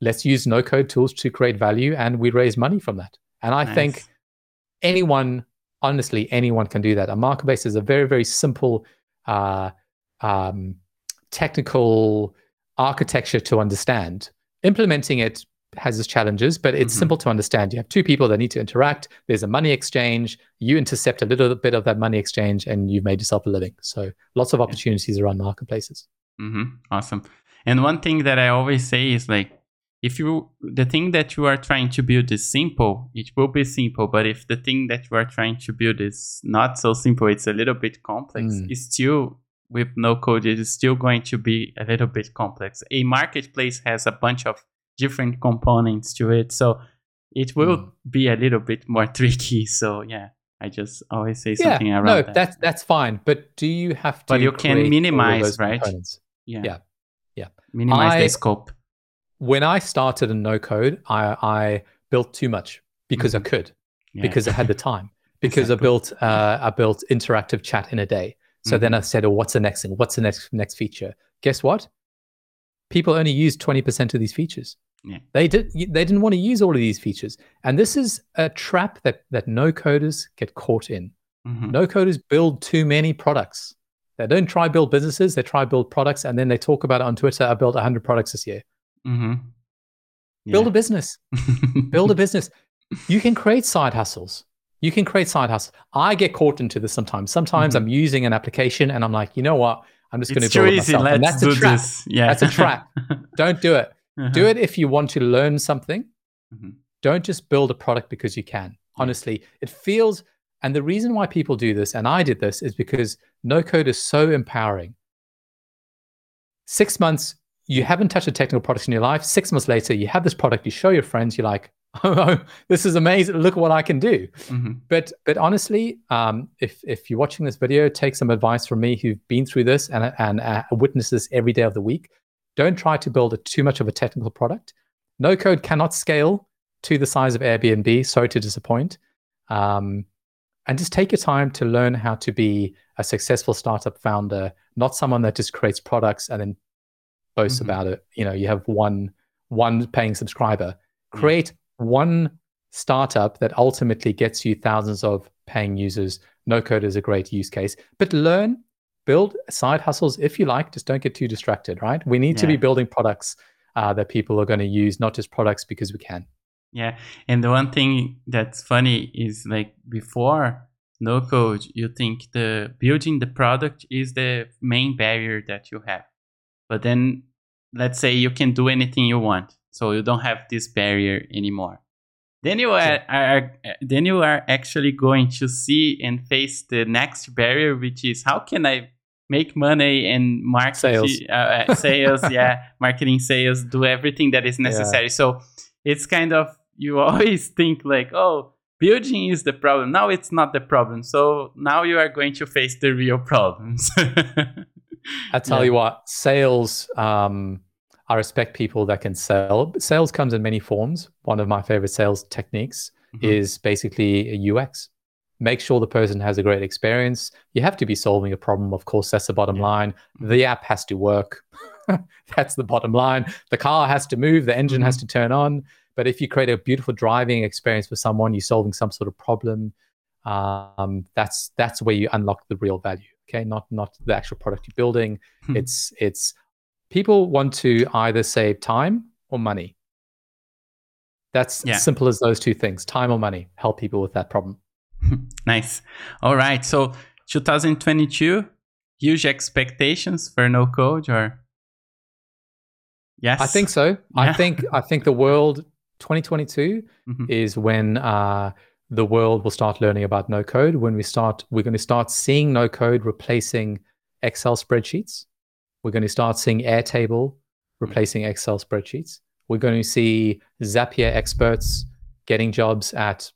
let's use no code tools to create value, and we raise money from that. And I think anyone, honestly, anyone can do that. A marketplace is a very very simple, uh, um, technical architecture to understand. Implementing it has its challenges, but it's Mhm. simple to understand. You have two people that need to interact. There's a money exchange. You intercept a little bit of that money exchange, and you've made yourself a living. So lots of opportunities around marketplaces. hmm Awesome. And one thing that I always say is like, if you the thing that you are trying to build is simple, it will be simple. But if the thing that you are trying to build is not so simple, it's a little bit complex. Mm. It's still with no code, it is still going to be a little bit complex. A marketplace has a bunch of different components to it. So it will Mm. be a little bit more [laughs] tricky. So yeah, I just always say Yeah, something around no, that. that's that's fine. But do you have to? But you can create all of minimize, right? components? yeah. yeah, yeah. Minimize I- the scope. When I started in no code, I, I built too much because I could, Yeah. because I had the time, [laughs] because Exactly. I built uh, I built interactive chat in a day. So then Mm-hmm. I said, "Oh, what's the next thing? What's the next next feature?" Guess what? People only use twenty percent of these features. Yeah. They did. They didn't want to use all of these features, and this is a trap that that no coders get caught in. Mhm. No coders build too many products. They don't try build businesses. They try build products, and then they talk about it on Twitter. I built hundred products this year. Mhm. Build a business. [laughs] Build a business. You can create side hustles. You can create side hustles. I get caught into this sometimes. Sometimes Mhm. I'm using an application, and I'm like, you know what? I'm just going to build it myself. Let's that's do a trap. this. Yeah. That's a trap. [laughs] Don't do it. Do it if you want to learn something. Mhm. Don't just build a product because you can. Honestly, it feels, and the reason why people do this, and I did this, is because no code is so empowering. Six months, you haven't touched a technical product in your life. Six months later, you have this product, you show your friends, you're like, [laughs] oh, this is amazing. Look what I can do. Mhm. But but honestly, um, if if you're watching this video, take some advice from me who've been through this and and uh, witness this every day of the week. Don't try to build a, too much of a technical product. No code cannot scale to the size of Airbnb. Sorry to disappoint. Um, and just take your time to learn how to be a successful startup founder, not someone that just creates products and then boasts Mhm. about it. You know, you have one one paying subscriber. Create one startup that ultimately gets you thousands of paying users. No code is a great use case, but learn, build side hustles if you like. Just don't get too distracted, right? We need to be building products uh, that people are going to use, not just products because we can. Yeah, and the one thing that's funny is like before no code, you think the building the product is the main barrier that you have. But then let's say you can do anything you want, so you don't have this barrier anymore. Then you are, are then you are actually going to see and face the next barrier, which is how can I make money and market Sales. [laughs] uh, uh, sales, [laughs] yeah, marketing, sales, do everything that is necessary. So it's kind of you [laughs] always think like, oh, building is the problem. Now it's not the problem. So now you are going to face the real problems. I tell Yeah. you what, sales. Um, I respect people that can sell. Sales comes in many forms. One of my favorite sales techniques Mhm. is basically a UX. Make sure the person has a great experience. You have to be solving a problem. Of course, that's the bottom Yeah. line. The app has to work. [laughs] that's the bottom line. The car has to move. The engine has to turn on. But if you create a beautiful driving experience for someone, you're solving some sort of problem. Um, that's that's where you unlock the real value. Okay, not not the actual product you're building. Mhm. It's it's people want to either save time or money. That's Yeah. as simple as those two things: time or money. Help people with that problem. [laughs] nice. All right. So 2022, huge expectations for no code or yes. I think so. I think I think the world 2022 Mhm. is when uh, the world will start learning about no code. When we start, we're going to start seeing no code replacing Excel spreadsheets. We're going to start seeing Airtable replacing Excel spreadsheets. We're going to see Zapier experts getting jobs at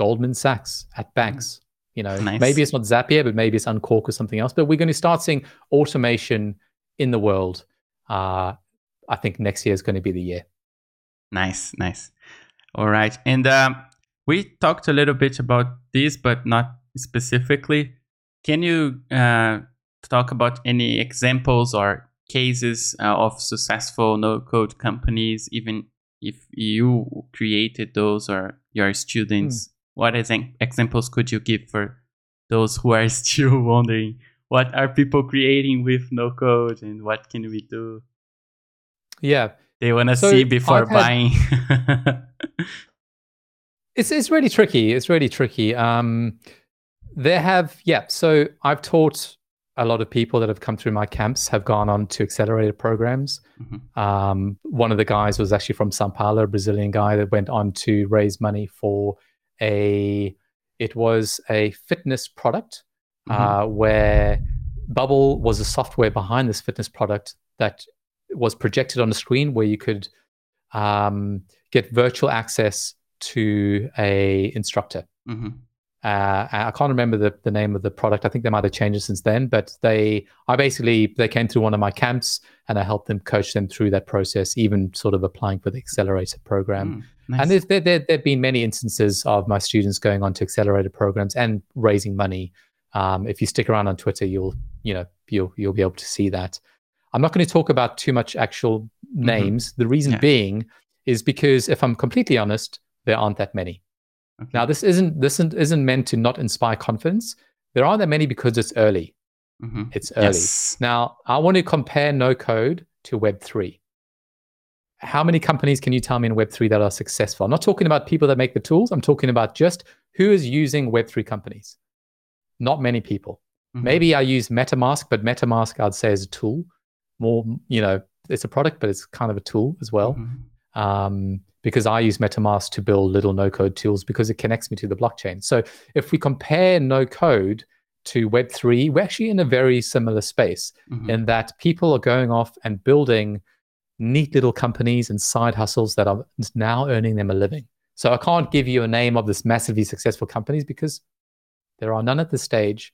Goldman Sachs, at banks. You know, Nice. maybe it's not Zapier, but maybe it's Unqork or something else. But we're going to start seeing automation in the world. Uh, I think next year is going to be the year. Nice, nice. All right. And um, we talked a little bit about this, but not specifically. Can you uh, talk about any examples or cases uh, of successful no code companies, even if you created those or your students? What ex- examples could you give for those who are [laughs] still wondering what are people creating with no code and what can we do? Yeah, They want to So see before had- buying. [laughs] it's it's really tricky. It's really tricky. Um, there have yeah. So I've taught a lot of people that have come through my camps have gone on to accelerated programs. Mhm. Um, one of the guys was actually from Sao Paulo, a Brazilian guy that went on to raise money for a. It was a fitness product Mhm. uh, where Bubble was the software behind this fitness product that was projected on the screen where you could um, get virtual access to a instructor. Mm-hmm. Uh, I can't remember the, the name of the product. I think they might have changed it since then. But they, I basically, they came through one of my camps, and I helped them coach them through that process, even sort of applying for the accelerator program. Mm, nice. And there's, there, there, there have been many instances of my students going on to accelerator programs and raising money. Um, if you stick around on Twitter, you'll, you know, you'll, you'll be able to see that. I'm not going to talk about too much actual names. The reason Yeah. being is because if I'm completely honest, there aren't that many. Okay. Now, this isn't this isn't, isn't meant to not inspire confidence. There aren't that many because it's early. Mhm. It's early. Yes. Now, I want to compare no code to Web three. How many companies can you tell me in Web three that are successful? I'm not talking about people that make the tools. I'm talking about just who is using Web three companies. Not many people. Mhm. Maybe I use MetaMask, but MetaMask I'd say is a tool. More, you know, it's a product, but it's kind of a tool as well. Mhm. Um, because I use MetaMask to build little no code tools because it connects me to the blockchain. So if we compare no code to Web3, we're actually in a very similar space Mhm. in that people are going off and building neat little companies and side hustles that are now earning them a living. So I can't give you a name of this massively successful companies because there are none at this stage.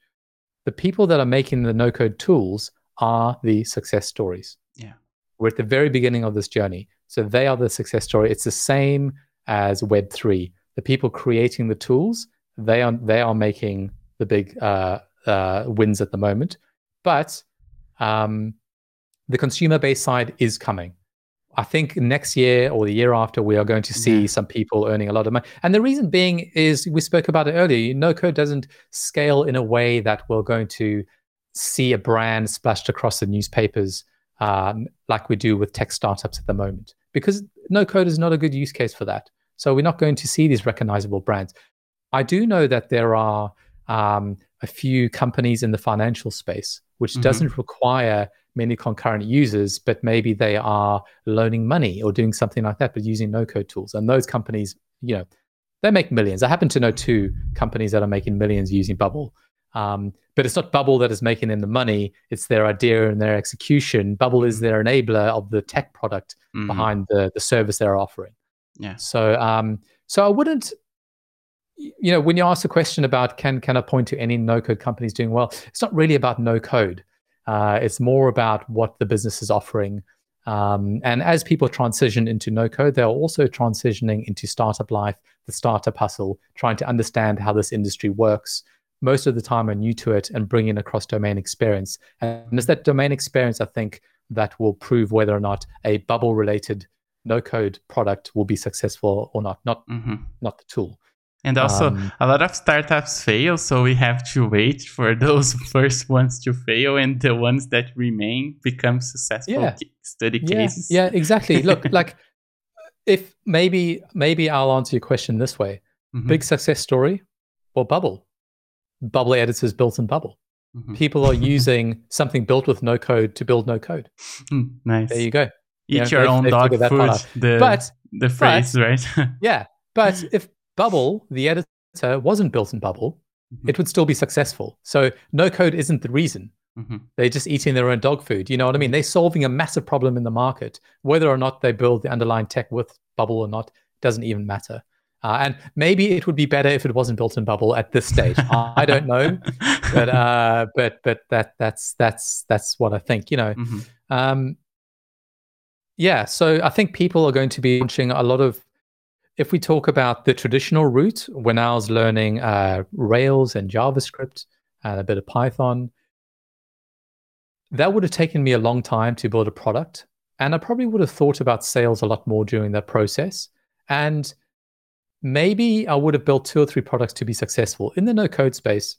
The people that are making the no code tools are the success stories. Yeah. We're at the very beginning of this journey. So they are the success story. It's the same as Web3. The people creating the tools, they are they are making the big uh, uh, wins at the moment. But um, the consumer base side is coming. I think next year or the year after, we are going to see Yeah. some people earning a lot of money. And the reason being is we spoke about it earlier. No code doesn't scale in a way that we're going to see a brand splashed across the newspapers um, like we do with tech startups at the moment, because no code is not a good use case for that. So we're not going to see these recognizable brands. I do know that there are um, a few companies in the financial space which Mhm. doesn't require many concurrent users, but maybe they are loaning money or doing something like that, but using no code tools. And those companies, you know, they make millions. I happen to know two companies that are making millions using Bubble. Um, but it's not Bubble that is making them the money, it's their idea and their execution. Bubble is their enabler of the tech product Mhm. behind the, the service they're offering. Yeah. So, um, so I wouldn't, you know, when you ask the question about can can I point to any no code companies doing well, it's not really about no code. Uh, it's more about what the business is offering. Um, and as people transition into no code, they're also transitioning into startup life, the startup hustle, trying to understand how this industry works. Most of the time are new to it and bringing across domain experience. And it's that domain experience, I think, that will prove whether or not a bubble related no code product will be successful or not, not Mhm. not the tool. And also, Um, a lot of startups fail, so we have to wait for [laughs] those first ones to fail, and the ones that remain become successful Yeah. study Yeah, cases. yeah, exactly. Look, [laughs] like if maybe maybe I'll answer your question this way. Mhm. Big success story, or Bubble. Bubble editors built in Bubble. Mhm. People are [laughs] using something built with no code to build no code. Mm, nice. There you go. Eat Yeah, your they've- own they've dog food. The But the phrase, right? yeah, but if Bubble, the editor, wasn't built in Bubble, Mhm. it would still be successful. So no code isn't the reason. Mhm. They're just eating their own dog food. You know what I mean? They're solving a massive problem in the market. Whether or not they build the underlying tech with Bubble or not doesn't even matter. Uh, and maybe it would be better if it wasn't built in Bubble at this stage. I, [laughs] don't know, but uh, but but that that's that's that's what I think. You know, Mhm. um, yeah. So I think people are going to be launching a lot of. If we talk about the traditional route, when I was learning uh, Rails and JavaScript and a bit of Python, that would have taken me a long time to build a product. And I probably would have thought about sales a lot more during that process. And maybe I would have built two or three products to be successful. In the no code space,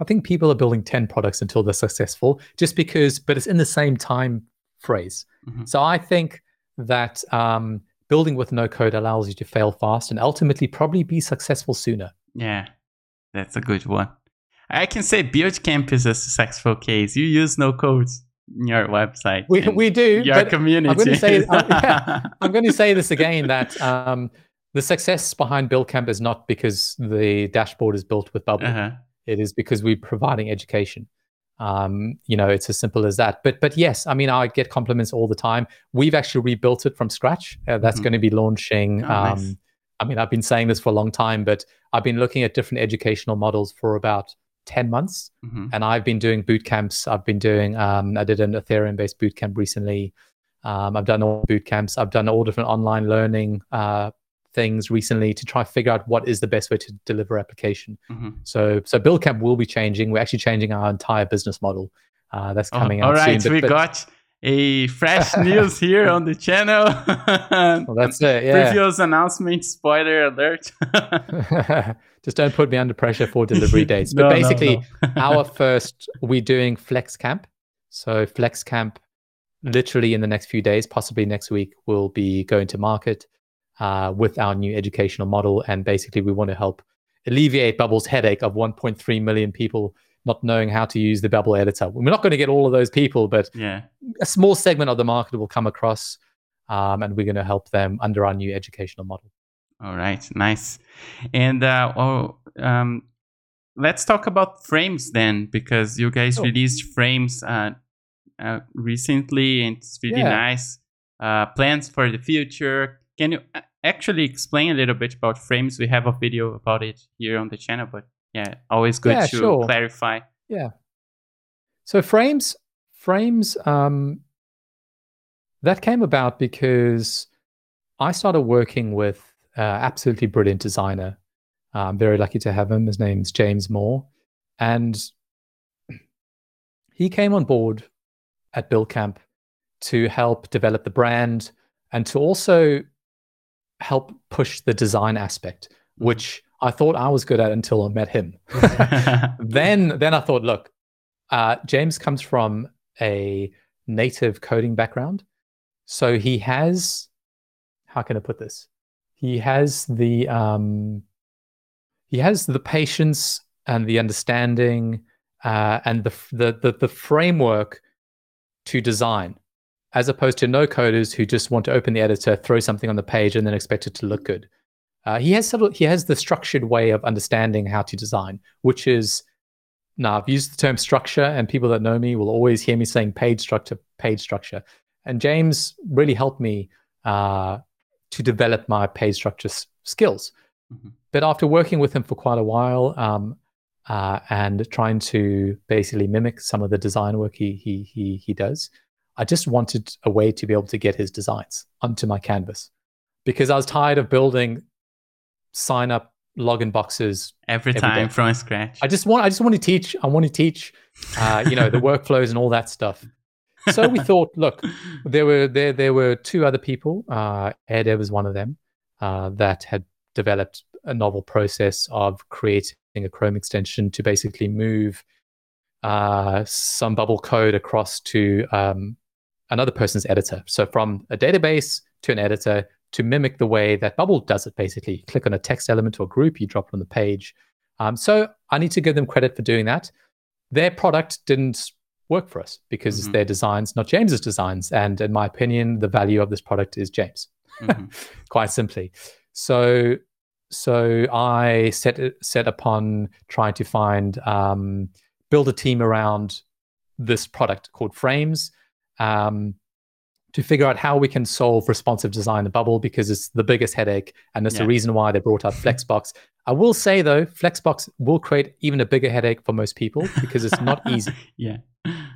I think people are building 10 products until they're successful, just because, but it's in the same time phrase. Mhm. So I think that um, building with no code allows you to fail fast and ultimately probably be successful sooner. Yeah, that's a good one. I can say BuildCamp is a successful case. You use no code in your website. We, we do. your community. I'm going to say, I'm, yeah, [laughs] I'm going to say this again that um, the success behind BuildCamp is not because the dashboard is built with Bubble. uh-huh. It is because we're providing education. Um, you know, it's as simple as that. But but yes, I mean, I get compliments all the time. We've actually rebuilt it from scratch. Uh, that's Mhm. going to be launching. Oh, nice. um, I mean, I've been saying this for a long time, but I've been looking at different educational models for about ten months, Mhm. and I've been doing boot camps. I've been doing. Um, I did an Ethereum-based boot camp recently. Um, I've done all boot camps. I've done all different online learning uh, things recently to try figure out what is the best way to deliver application. Mhm. So, so BuildCamp will be changing. We're actually changing our entire business model. Uh, that's Oh, coming all out right, soon. we got a fresh [laughs] news here on the channel. [laughs] well, that's it. Yeah. Previous announcement, spoiler alert. [laughs] Just don't put me under pressure for delivery dates. But No, no, basically, no. our first, we're doing Flex Camp. So Flex Camp, literally in the next few days, possibly next week, will be going to market uh, with our new educational model. And basically, we want to help alleviate Bubble's headache of 1.3 million people not knowing how to use the Bubble editor. We're not going to get all of those people, but yeah. a small segment of the market will come across, um, and we're going to help them under our new educational model. All right, nice. And uh, oh, um, let's talk about frames then, because you guys Sure. released frames uh, uh, recently, and it's really Yeah. nice. Uh, plans for the future. Can you actually explain a little bit about frames? We have a video about it here on the channel, but yeah, always good Yeah, to sure. clarify. Yeah. So frames, frames, um, that came about because I started working with uh, absolutely brilliant designer. Uh, I'm very lucky to have him. His name's James Moore, and he came on board at Build Camp to help develop the brand and to also help push the design aspect, which I thought I was good at until I met him. [laughs] then then I thought, look, uh, James comes from a native coding background, so he has how can I put this? He has the um, he has the patience and the understanding uh, and the, the the the framework to design, as opposed to no coders who just want to open the editor, throw something on the page, and then expect it to look good. Uh, he has of, he has the structured way of understanding how to design, which is now I've used the term structure, and people that know me will always hear me saying page structure, page structure. And James really helped me uh, to develop my page structure s- skills. Mhm. But after working with him for quite a while um, uh, and trying to basically mimic some of the design work he, he he he does, I just wanted a way to be able to get his designs onto my canvas because I was tired of building sign up login boxes Every Every time day. from scratch. I just want I just want to teach. I want to teach, uh, you know, the [laughs] workflows and all that stuff. So we [laughs] thought, look, there were there there were two other people. Uh, Ed Ed was one of them uh, that had developed a novel process of creating a Chrome extension to basically move uh, some bubble code across to um, another person's editor. So from a database to an editor to mimic the way that Bubble does it. Basically, you click on a text element or group, you drop it on the page. Um, so I need to give them credit for doing that. Their product didn't work for us because it's Mhm. their designs, not James's designs. And in my opinion, the value of this product is James, Mhm. [laughs] quite simply. So, so I set set upon trying to find um, build a team around this product called Frames. Um, to figure out how we can solve responsive design in Bubble because it's the biggest headache, and it's Yeah. the reason why they brought out [laughs] Flexbox. I will say though, Flexbox will create even a bigger headache for most people because it's not easy. [laughs] yeah.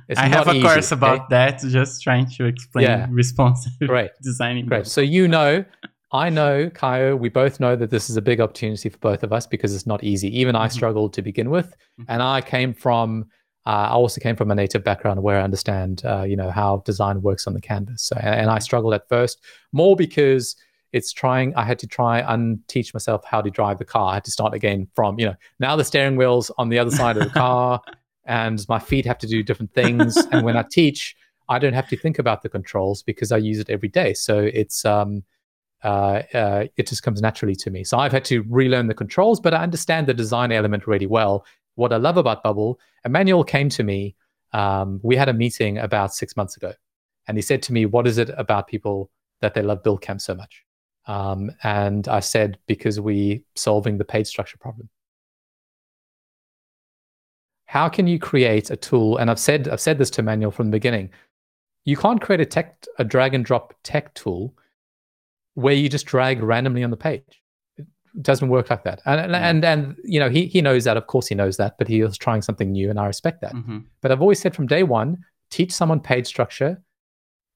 It's I have a easy, course okay? about that, just trying to explain Yeah. responsive Great, [laughs] designing. great. So you know, I know, Kaio, we both know that this is a big opportunity for both of us because it's not easy. Even I Mhm. struggled to begin with, Mhm. and I came from. Uh, I also came from a native background where I understand, uh, you know, how design works on the canvas. So, and, and I struggled at first more because it's trying. I had to try and teach myself how to drive the car. I had to start again from, you know, now the steering wheel's on the other side of the car, [laughs] and my feet have to do different things. and when I [laughs] teach, I don't have to think about the controls because I use it every day. So it's um, uh, uh, it just comes naturally to me. So I've had to relearn the controls, but I understand the design element really well. What I love about Bubble, Emmanuel came to me. Um, we had a meeting about six months ago, and he said to me, "What is it about people that they love Build Camp so much?" Um, and I said, "Because we solving the page structure problem." how can you create a tool? And I've said I've said this to Emmanuel from the beginning. You can't create a tech a drag and drop tech tool where you just drag randomly on the page. Doesn't work like that. And Yeah. and and you know he he knows that. Of course he knows that. But he was trying something new, and I respect that. Mhm. But I've always said from day one, teach someone page structure.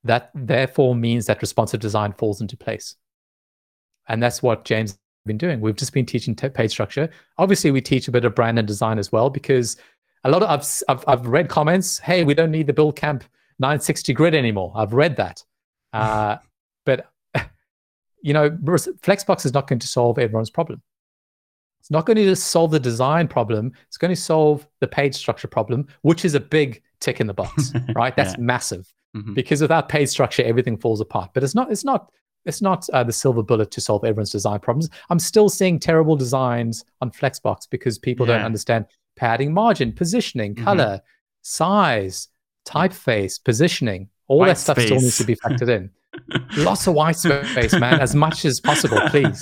That therefore means that responsive design falls into place. And that's what James has been doing. We've just been teaching te- page structure. Obviously, we teach a bit of brand and design as well because a lot of I've, I've, I've read comments. Hey, we don't need the Build Camp 960 grid anymore. I've read that. [laughs] Uh, but you know, Flexbox is not going to solve everyone's problem. It's not going to just solve the design problem. It's going to solve the page structure problem, which is a big tick in the box, [laughs] right? That's Yeah. massive Mhm. because without page structure, everything falls apart. But it's not. It's not. It's not uh, the silver bullet to solve everyone's design problems. I'm still seeing terrible designs on Flexbox because people don't understand padding, margin, positioning, Mhm. color, size, typeface, positioning. All White that stuff still needs to be factored in. [laughs] Lots of white space, man, as much as possible, please.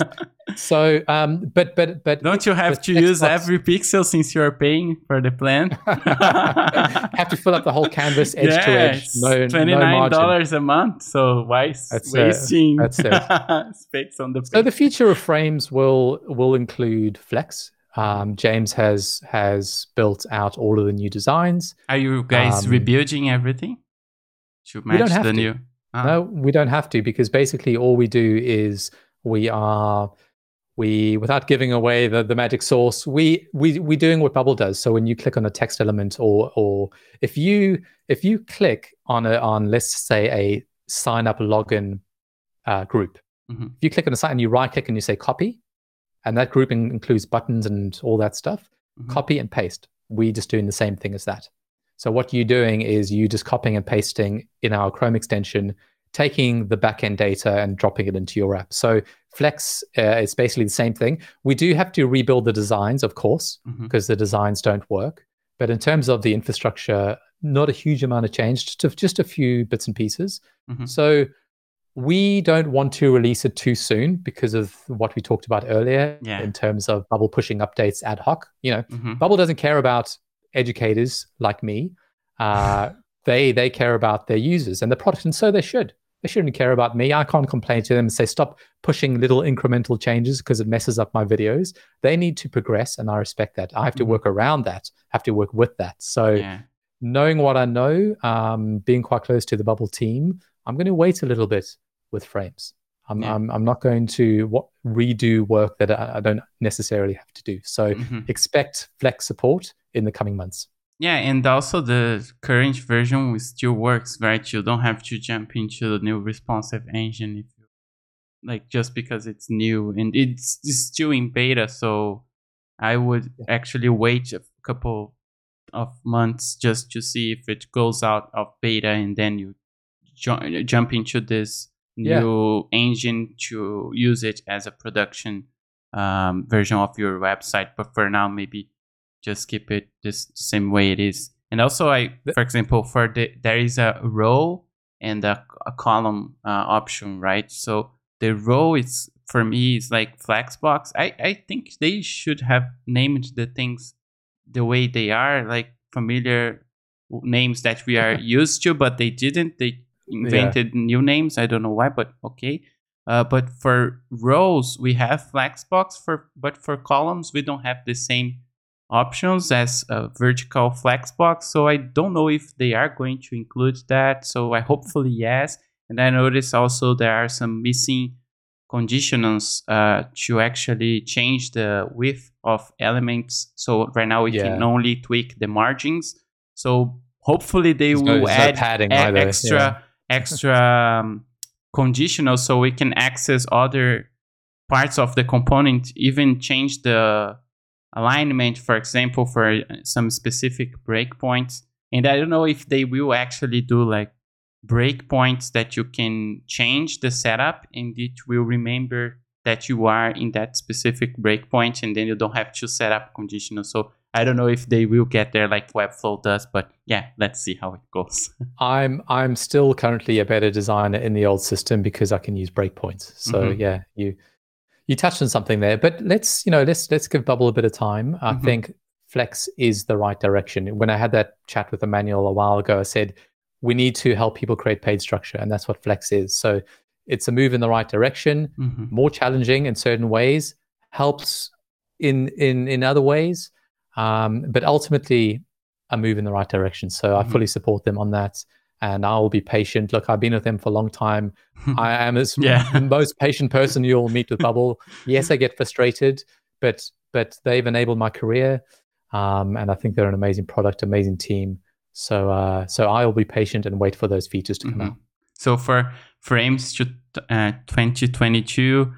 So, um, but but but Don't you have to use every pixel since you are paying for the plan? [laughs] have to fill up the whole canvas edge to edge. No, twenty no nine dollars a month. So why is That's it. wasting That's it. [laughs] space on the? So the future of frames will will include Flex. Um, James has has built out all of the new designs. are you guys um, rebuilding everything to We don't match have the to. new? Ah, No, we don't have to because basically all we do is we are we without giving away the, the magic source we we we doing what bubble does so when you click on a text element or or if you if you click on a on let's say a sign up login uh, group Mhm. if you click on a site and you right click and you say copy and that grouping includes buttons and all that stuff Mhm. copy and paste we just doing the same thing as that so what you're doing is you just copying and pasting in our chrome extension taking the backend data and dropping it into your app. So Flex uh, is basically the same thing. We do have to rebuild the designs, of course, because the designs don't work. But in terms of the infrastructure, not a huge amount of change, just a, just a few bits and pieces. Mhm. So we don't want to release it too soon because of what we talked about earlier Yeah. in terms of Bubble pushing updates ad hoc. You know, Mhm. Bubble doesn't care about educators like me. Uh, they they care about their users and the product, and so they should. They shouldn't care about me. I can't complain to them and say stop pushing little incremental changes because it messes up my videos. They need to progress, and I respect that. I have to Mhm. work around that. I have to work with that. So Yeah. knowing what I know, um, being quite close to the Bubble team, I'm going to wait a little bit with frames. I'm Yeah. I'm, I'm not going to what, redo work that I, I don't necessarily have to do. So Mhm. expect Flex support in the coming months. Yeah, and also the current version still works, right? You don't have to jump into the new responsive engine if you like just because it's new and it's, it's still in beta. So I would Yeah. actually wait a couple of months just to see if it goes out of beta and then you ju- jump into this Yeah. new engine to use it as a production um, version of your website. But for now, maybe just keep it just the same way it is. And also, I, for example, for the there is a row and a, a column uh, option, right? So the row is for me is like Flexbox. I I think they should have named the things the way they are, like familiar names that we are [laughs] used to, but they didn't. They invented new names. I don't know why, but okay. Uh, but for rows, we have Flexbox. For but for columns, we don't have the same options as a vertical Flexbox. So I don't know if they are going to include that. So I hopefully yes. And I noticed also there are some missing conditionals uh, to actually change the width of elements. So right now we can only tweak the margins. So hopefully they no- will no add padding either, extra yeah. Extra um, conditional so we can access other parts of the component even change the alignment for example for uh, some specific breakpoints. And i don't know if they will actually do like breakpoints that you can change the setup and it will remember that you are in that specific breakpoint and then you don't have to set up conditional. So i don't know if they will get there like webflow does but yeah let's see how it goes [laughs] I'm I'm still currently a better designer in the old system because I can use breakpoints. So Mhm. yeah, you you touched on something there. But let's you know let's let's give Bubble a bit of time. I Mhm. think Flex is the right direction. When I had that chat with Emmanuel a while ago, I said we need to help people create page structure, and that's what Flex is. So it's a move in the right direction, Mhm. more challenging in certain ways, helps in in in other ways, um, but ultimately a move in the right direction. So I Mhm. fully support them on that, and I will be patient. Look, I've been with them for a long time. [laughs] I am as Yeah. the most patient person you'll meet with Bubble. [laughs] Yes, I get frustrated, but but they've enabled my career, um, and I think they're an amazing product, amazing team. So uh, so I will be patient and wait for those features to come Mhm. out. So for frames to uh, 2022,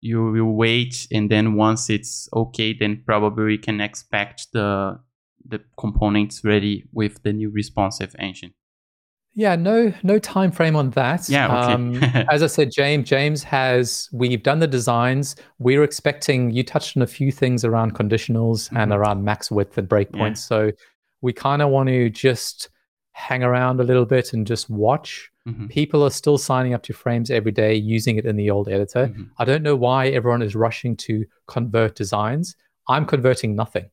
you will wait, and then once it's okay, then probably we can expect the the components ready with the new responsive engine. Yeah, no no time frame on that. Yeah, okay. Um, [laughs] as I said, James James has we've done the designs. We're expecting you touched on a few things around conditionals and Mhm. around max width and breakpoints. So we kind of want to just hang around a little bit and just watch. Mhm, People are still signing up to frames every day using it in the old editor. mhm. I don't know why everyone is rushing to convert designs. I'm converting nothing.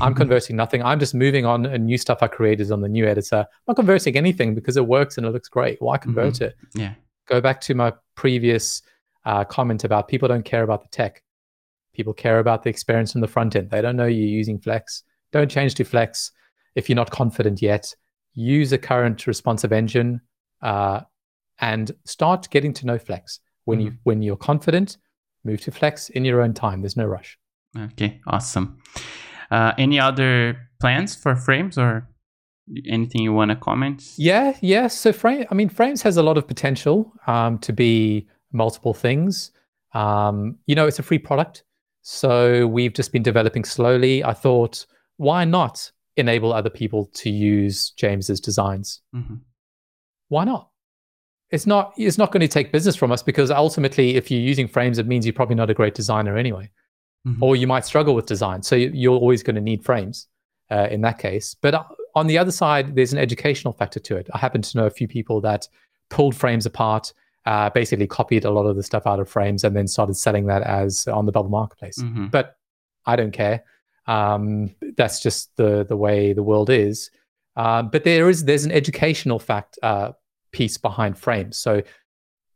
I'm [laughs] converting nothing. I'm just moving on and new stuff I created on the new editor. I'm not converting anything because it works and it looks great. Why convert it? Yeah. Go back to my previous uh, comment about people don't care about the tech. People care about the experience from the front end. They don't know you're using Flex. Don't change to Flex if you're not confident yet. Use a current responsive engine uh, and start getting to know Flex. When you when you're confident, move to Flex in your own time. There's no rush. Okay. Awesome. Uh, any other plans for frames or anything you want to comment? Yeah, yeah. So frame, I mean, frames has a lot of potential um, to be multiple things. Um, you know, it's a free product, so we've just been developing slowly. I thought, why not enable other people to use James's designs? Mhm. Why not? It's not. It's not going to take business from us because ultimately, if you're using frames, it means you're probably not a great designer anyway Mhm. or you might struggle with design. So you- you're always going to need frames uh, in that case. But uh, on the other side, there's an educational factor to it. I happen to know a few people that pulled frames apart, uh, basically copied a lot of the stuff out of frames, and then started selling that as on the Bubble Marketplace. Mhm. But I don't care. Um, that's just the the way the world is. Uh, but there is there's an educational fact uh, piece behind frames. So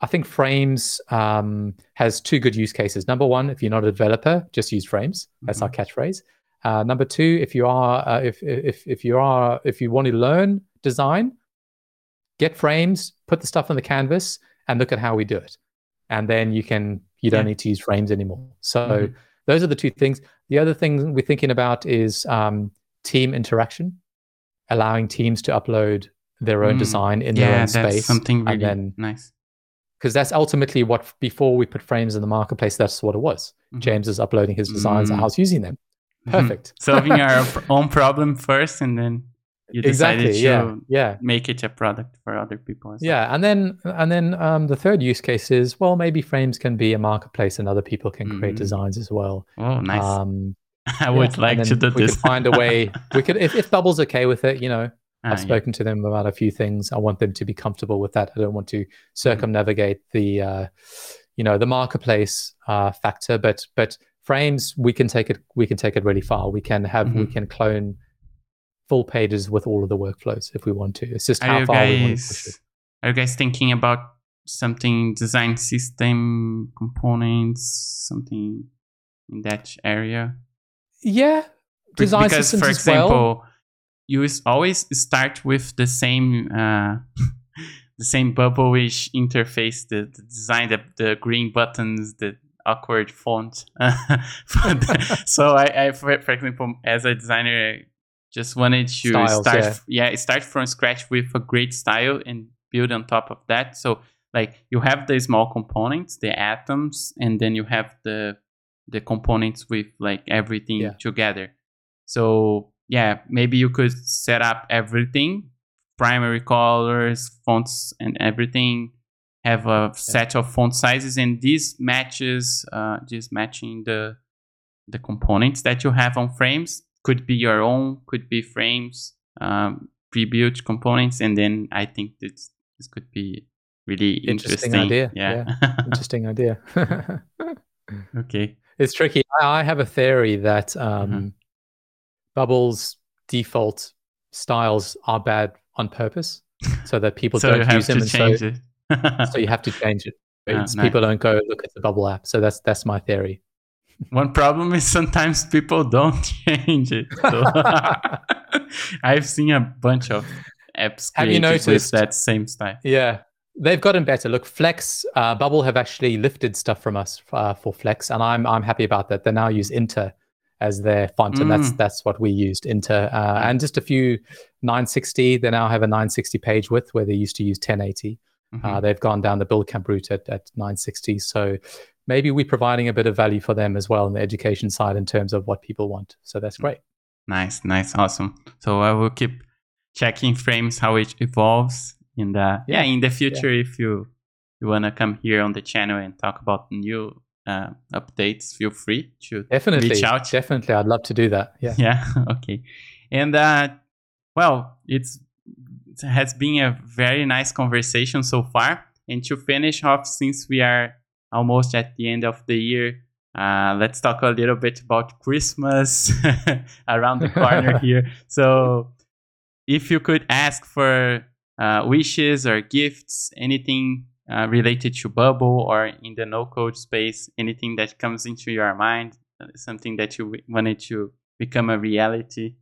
I think Frames um, has two good use cases. Number one, if you're not a developer, just use Frames. That's our catchphrase. Uh, number two, if you are, uh, if if if you are, if you want to learn design, get Frames, put the stuff on the canvas, and look at how we do it, and then you can you don't Yeah. need to use Frames anymore. So Mhm. those are the two things. The other thing we're thinking about is um, team interaction, allowing teams to upload their own Mm. design in their yeah, own that's space, something really and then nice. because that's ultimately what before we put frames in the marketplace that's what it was Mhm. james is uploading his designs Mm. i was using them Mhm. perfect [laughs] Solving our [laughs] own problem first, and then you decided exactly to yeah yeah make it a product for other people. Well. yeah and then and then um, the third use case is well maybe frames can be a marketplace and other people can create Mm. designs as well Oh, nice. um, [laughs] I would and like to do we this. could find a way we could if, if bubble's okay with it you know [laughs] Ah, I've yeah. spoken to them about a few things. I want them to be comfortable with that. I don't want Mm-hmm. to circumnavigate the, uh, you know, the marketplace uh, factor. But but frames, we can take it. We can take it really far. We can have. We Mhm. can clone full pages with all of the workflows if we want to. It's just how you far we want to push it. are you guys thinking about something design system components, something in that area? Yeah, design because systems for as example well. you always start with the same uh, [laughs] the same bubblish interface the, the design the, the green buttons the awkward font [laughs] so I, I for, for example as a designer I just wanted to Styles, start yeah. start from scratch with a great style and build on top of that so like you have the small components the atoms and then you have the the components with like everything Yeah. together so yeah, maybe you could set up everything, primary colors, fonts, and everything. Have a set of font sizes, and this matches, uh, just matching the the components that you have on frames. Could be your own, could be frames, um, pre-built components, and then I think this this could be really Interesting interesting. idea, Yeah. Interesting idea. [laughs] [laughs] okay. It's tricky. I, I have a theory that um, Mhm. Bubble's default styles are bad on purpose, so that people so don't use them. and change so, it. [laughs] so you have to change it. [laughs] Ah. People don't go look at the Bubble app. So that's that's my theory. One problem is sometimes people don't [laughs] change it. So I've seen a bunch of apps Have you noticed- that same style. Yeah, they've gotten better. Look, Flex, uh, Bubble have actually lifted stuff from us uh, for Flex, and I'm I'm happy about that. They now use Inter as their font, and that's Mm. that's what we used Inter, uh, and just a few 960. They now have a 960 page width where they used to use 1080. Mhm. Uh, they've gone down the build camp route at, at 960. So maybe we're providing a bit of value for them as well on the education side in terms of what people want. So that's great. Nice, nice, awesome. So I will keep checking frames how it evolves in the yeah, Yeah, in the future if you you wanna come here on the channel and talk about new uh, updates, feel free to Definitely. reach out. Definitely. I'd love to do that. Yeah. [laughs] yeah okay and uh well it's it has been a very nice conversation so far and to finish off since we are almost at the end of the year uh, let's talk a little bit about christmas [laughs] around the corner [laughs] here so if you could ask for uh, wishes or gifts anything uh, related to bubble or in the no code space anything that comes into your mind something that you wanted to become a reality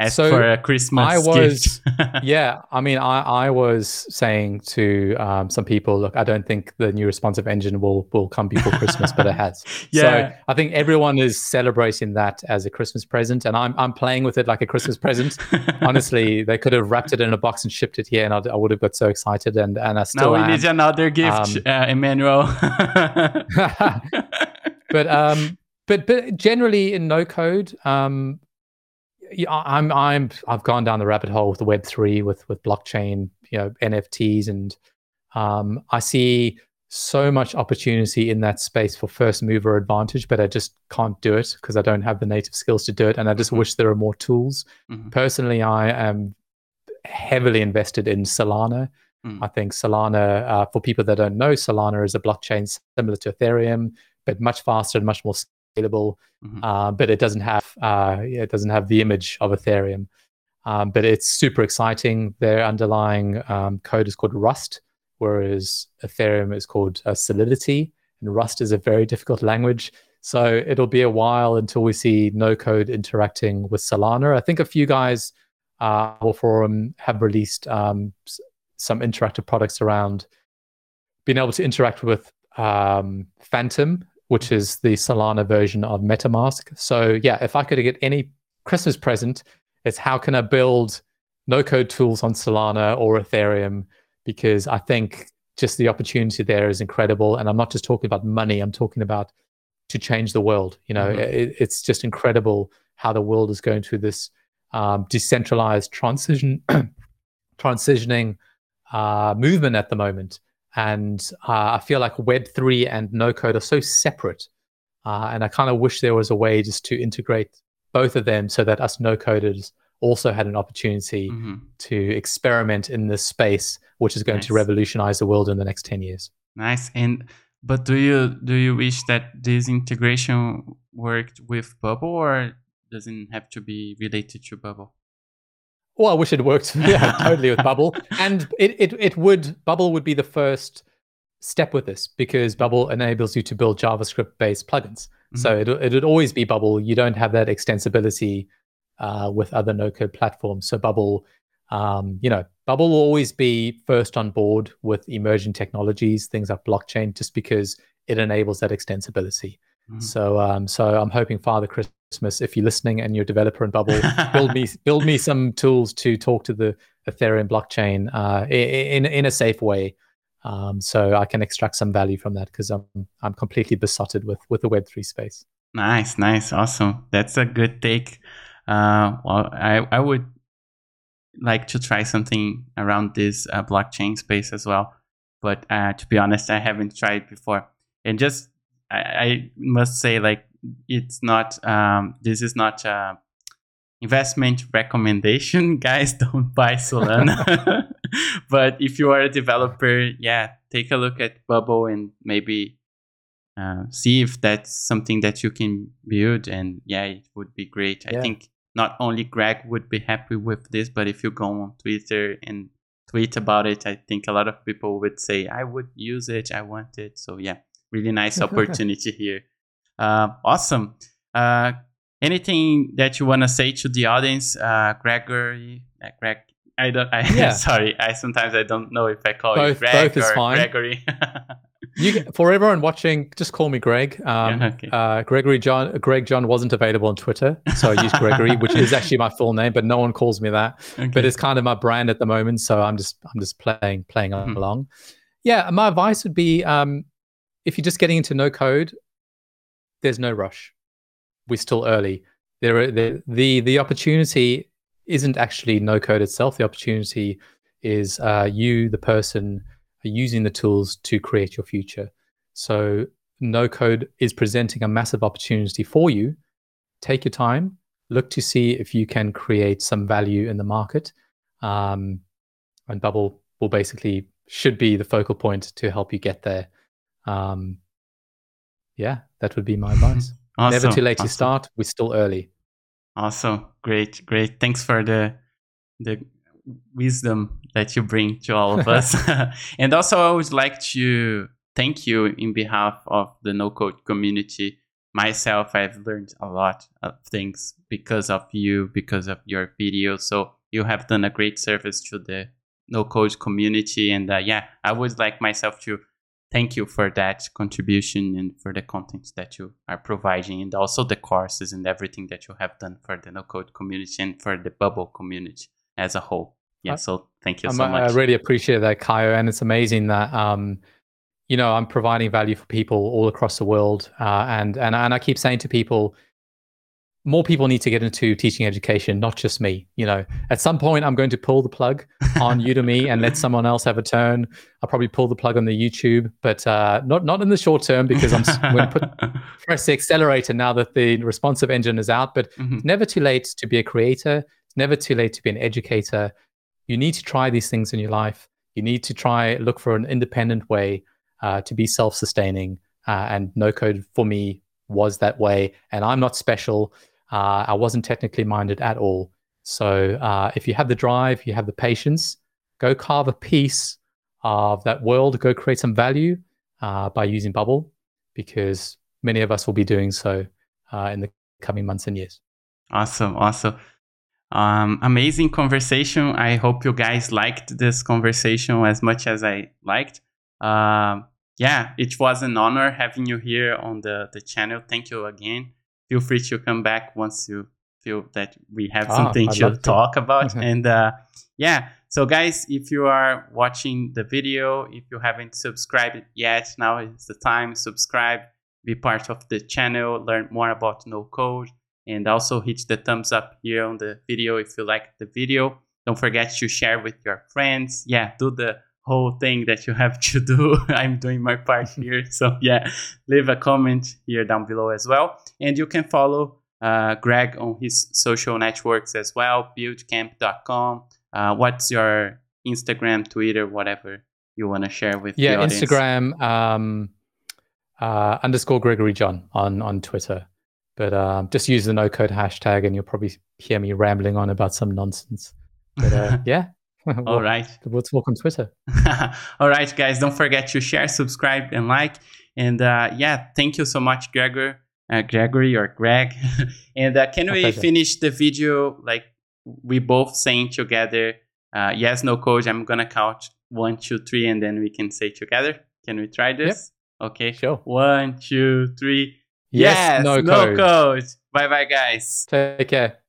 ask So, for a christmas I was- gift [laughs] yeah, I mean, I, I was saying to um, some people, look, I don't think the new responsive engine will will come before Christmas, but it has. [laughs] Yeah. So I think everyone is celebrating that as a Christmas present, and I'm I'm playing with it like a Christmas present. [laughs] Honestly, they could have wrapped it in a box and shipped it here, and I'd, I would have got so excited, and and I now still we am. need another gift Um, uh, emmanuel but um but but generally in no code um i'm i'm i've gone down the rabbit hole with the web 3 with with blockchain you know nfts and um i see so much opportunity in that space for first mover advantage but i just can't do it because i don't have the native skills to do it and i just Mhm. wish there were more tools Mhm. personally i am heavily invested in solana Mm. I think Solana, uh, for people that don't know, Solana is a blockchain similar to Ethereum, but much faster and much more scalable. Mhm. Uh, but it doesn't have uh, it doesn't have the image of Ethereum. Um, but it's super exciting. Their underlying um, code is called Rust, whereas Ethereum is called uh, Solidity, and Rust is a very difficult language. So it'll be a while until we see no code interacting with Solana. I think a few guys uh, our forum have released um, some interactive products around being able to interact with um, Phantom, which is the Solana version of MetaMask. So yeah, if I could get any Christmas present, it's how can I build no code tools on Solana or Ethereum? Because I think just the opportunity there is incredible. And I'm not just talking about money, I'm talking about to change the world. You know, Mhm. it, it's just incredible how the world is going through this um, decentralized transition, [clears throat] transitioning uh, movement at the moment. And uh, I feel like Web3 and no code are so separate. Uh, and I kind of wish there was a way just to integrate both of them so that us no coders also had an opportunity Mhm. to experiment in this space, which is going to revolutionize the world in the next 10 years. nice and but do you do you wish that this integration worked with bubble or doesn't have to be related to bubble Well, I wish it worked. [laughs] Yeah, [laughs] totally with Bubble, and it, it it would Bubble would be the first step with this because Bubble enables you to build JavaScript based plugins. So it it would always be Bubble. You don't have that extensibility uh, with other no code platforms. So Bubble, um, you know, Bubble will always be first on board with emerging technologies, things like blockchain, just because it enables that extensibility. Mhm. So um, so I'm hoping Father Christmas, if you're listening and you're a developer in Bubble, build me [laughs] build me some tools to talk to the Ethereum blockchain uh, in in a safe way, um, so I can extract some value from that because I'm I'm completely besotted with with the Web three space. Nice, nice, awesome. That's a good take. Uh, well, I I would like to try something around this uh, blockchain space as well, but uh, to be honest, I haven't tried before. And just I, I must say, like, it's not. Um, this is not a investment recommendation, [laughs] guys. Don't buy Solana. [laughs] but if you are a developer, yeah, take a look at Bubble and maybe uh, see if that's something that you can build. And yeah, it would be great. Yeah. I think not only Greg would be happy with this, but if you go on Twitter and tweet about it, I think a lot of people would say, I would use it, I want it. So yeah, really nice [laughs] opportunity here. Uh, awesome. Uh, anything that you want to say to the audience, uh, Gregory, uh, Greg? I don't. I, [laughs] Yeah. sorry. I sometimes I don't know if I call you Both- Greg both is or fine. Gregory. You can- for everyone watching, just call me Greg. [laughs] Um, Yeah, okay. uh, Gregory John. Greg John wasn't available on Twitter, so I used Gregory, which is actually my full name, but no one calls me that. Okay. But it's kind of my brand at the moment, so I'm just I'm just playing playing Mhm. along. Yeah, my advice would be um, if you're just getting into no code, there's no rush. We're still early. There are, the the the opportunity isn't actually no code itself. The opportunity is uh, you, the person, using the tools to create your future. So no code is presenting a massive opportunity for you. Take your time, look to see if you can create some value in the market. Um, and Bubble will basically should be the focal point to help you get there. Um, yeah, that would be my advice. [laughs] awesome. Never too late awesome. to start. We're still early. Awesome. Great. Great. Thanks for the the wisdom that you bring to all of us. [laughs] [laughs] and also I would like to thank you in behalf of the no code community. Myself, I've learned a lot of things because of you, because of your videos. So you have done a great service to the no code community. And uh, yeah, I would like myself to thank you for that contribution and for the content that you are providing and also the courses and everything that you have done for the no code community and for the bubble community as a whole. Yeah I- so thank you I'm- so much I really appreciate that, Kaio, and it's amazing that um, you know I'm providing value for people all across the world, uh, and and and I keep saying to people, more people need to get into teaching education, not just me. You know, at some point I'm going to pull the plug on Udemy and let [laughs] someone else have a turn. I'll probably pull the plug on the YouTube, but uh, not not in the short term because I'm going to put [laughs] press the accelerator now that the responsive engine is out. But Mhm. it's never too late to be a creator. It's never too late to be an educator. You need to try these things in your life. You need to try look for an independent way uh, to be self-sustaining. Uh, and no code for me was that way. And I'm not special. Uh, I wasn't technically minded at all. So uh, if you have the drive, you have the patience, go carve a piece of that world. Go create some value uh, by using Bubble, because many of us will be doing so uh, in the coming months and years. awesome awesome um, amazing conversation i hope you guys liked this conversation as much as i liked um, yeah it was an honor having you here on the, the channel thank you again feel free to come back once you feel that we have Ah, something I'd to love to. talk about. And uh, yeah. So guys if you are watching the video if you haven't subscribed yet now is the time. Subscribe be part of the channel learn more about no code and also hit the thumbs up here on the video if you like the video. Don't forget to share with your friends. Yeah do the whole thing that you have to do. [laughs] I'm doing my part [laughs] here. So yeah leave a comment here down below as well and you can follow uh, greg on his social networks as well buildcamp.com uh, what's your instagram twitter whatever you want to share with the Yeah, Instagram um, uh, underscore Gregory John on on Twitter. But um, just use the no code hashtag, and you'll probably hear me rambling on about some nonsense. But uh, [laughs] yeah, [laughs] all right Let's walk on Twitter. [laughs] All right, guys, don't forget to share, subscribe, and like. And uh, yeah, thank you so much, Gregor, uh, Gregory or Greg. [laughs] and uh, can we finish the video like we both saying together? Uh, yes, no code. I'm gonna count one, two, three, and then we can say together. Can we try this? Okay. Sure. One, two, three. Yes, no code. code. Bye, bye, guys. Take care.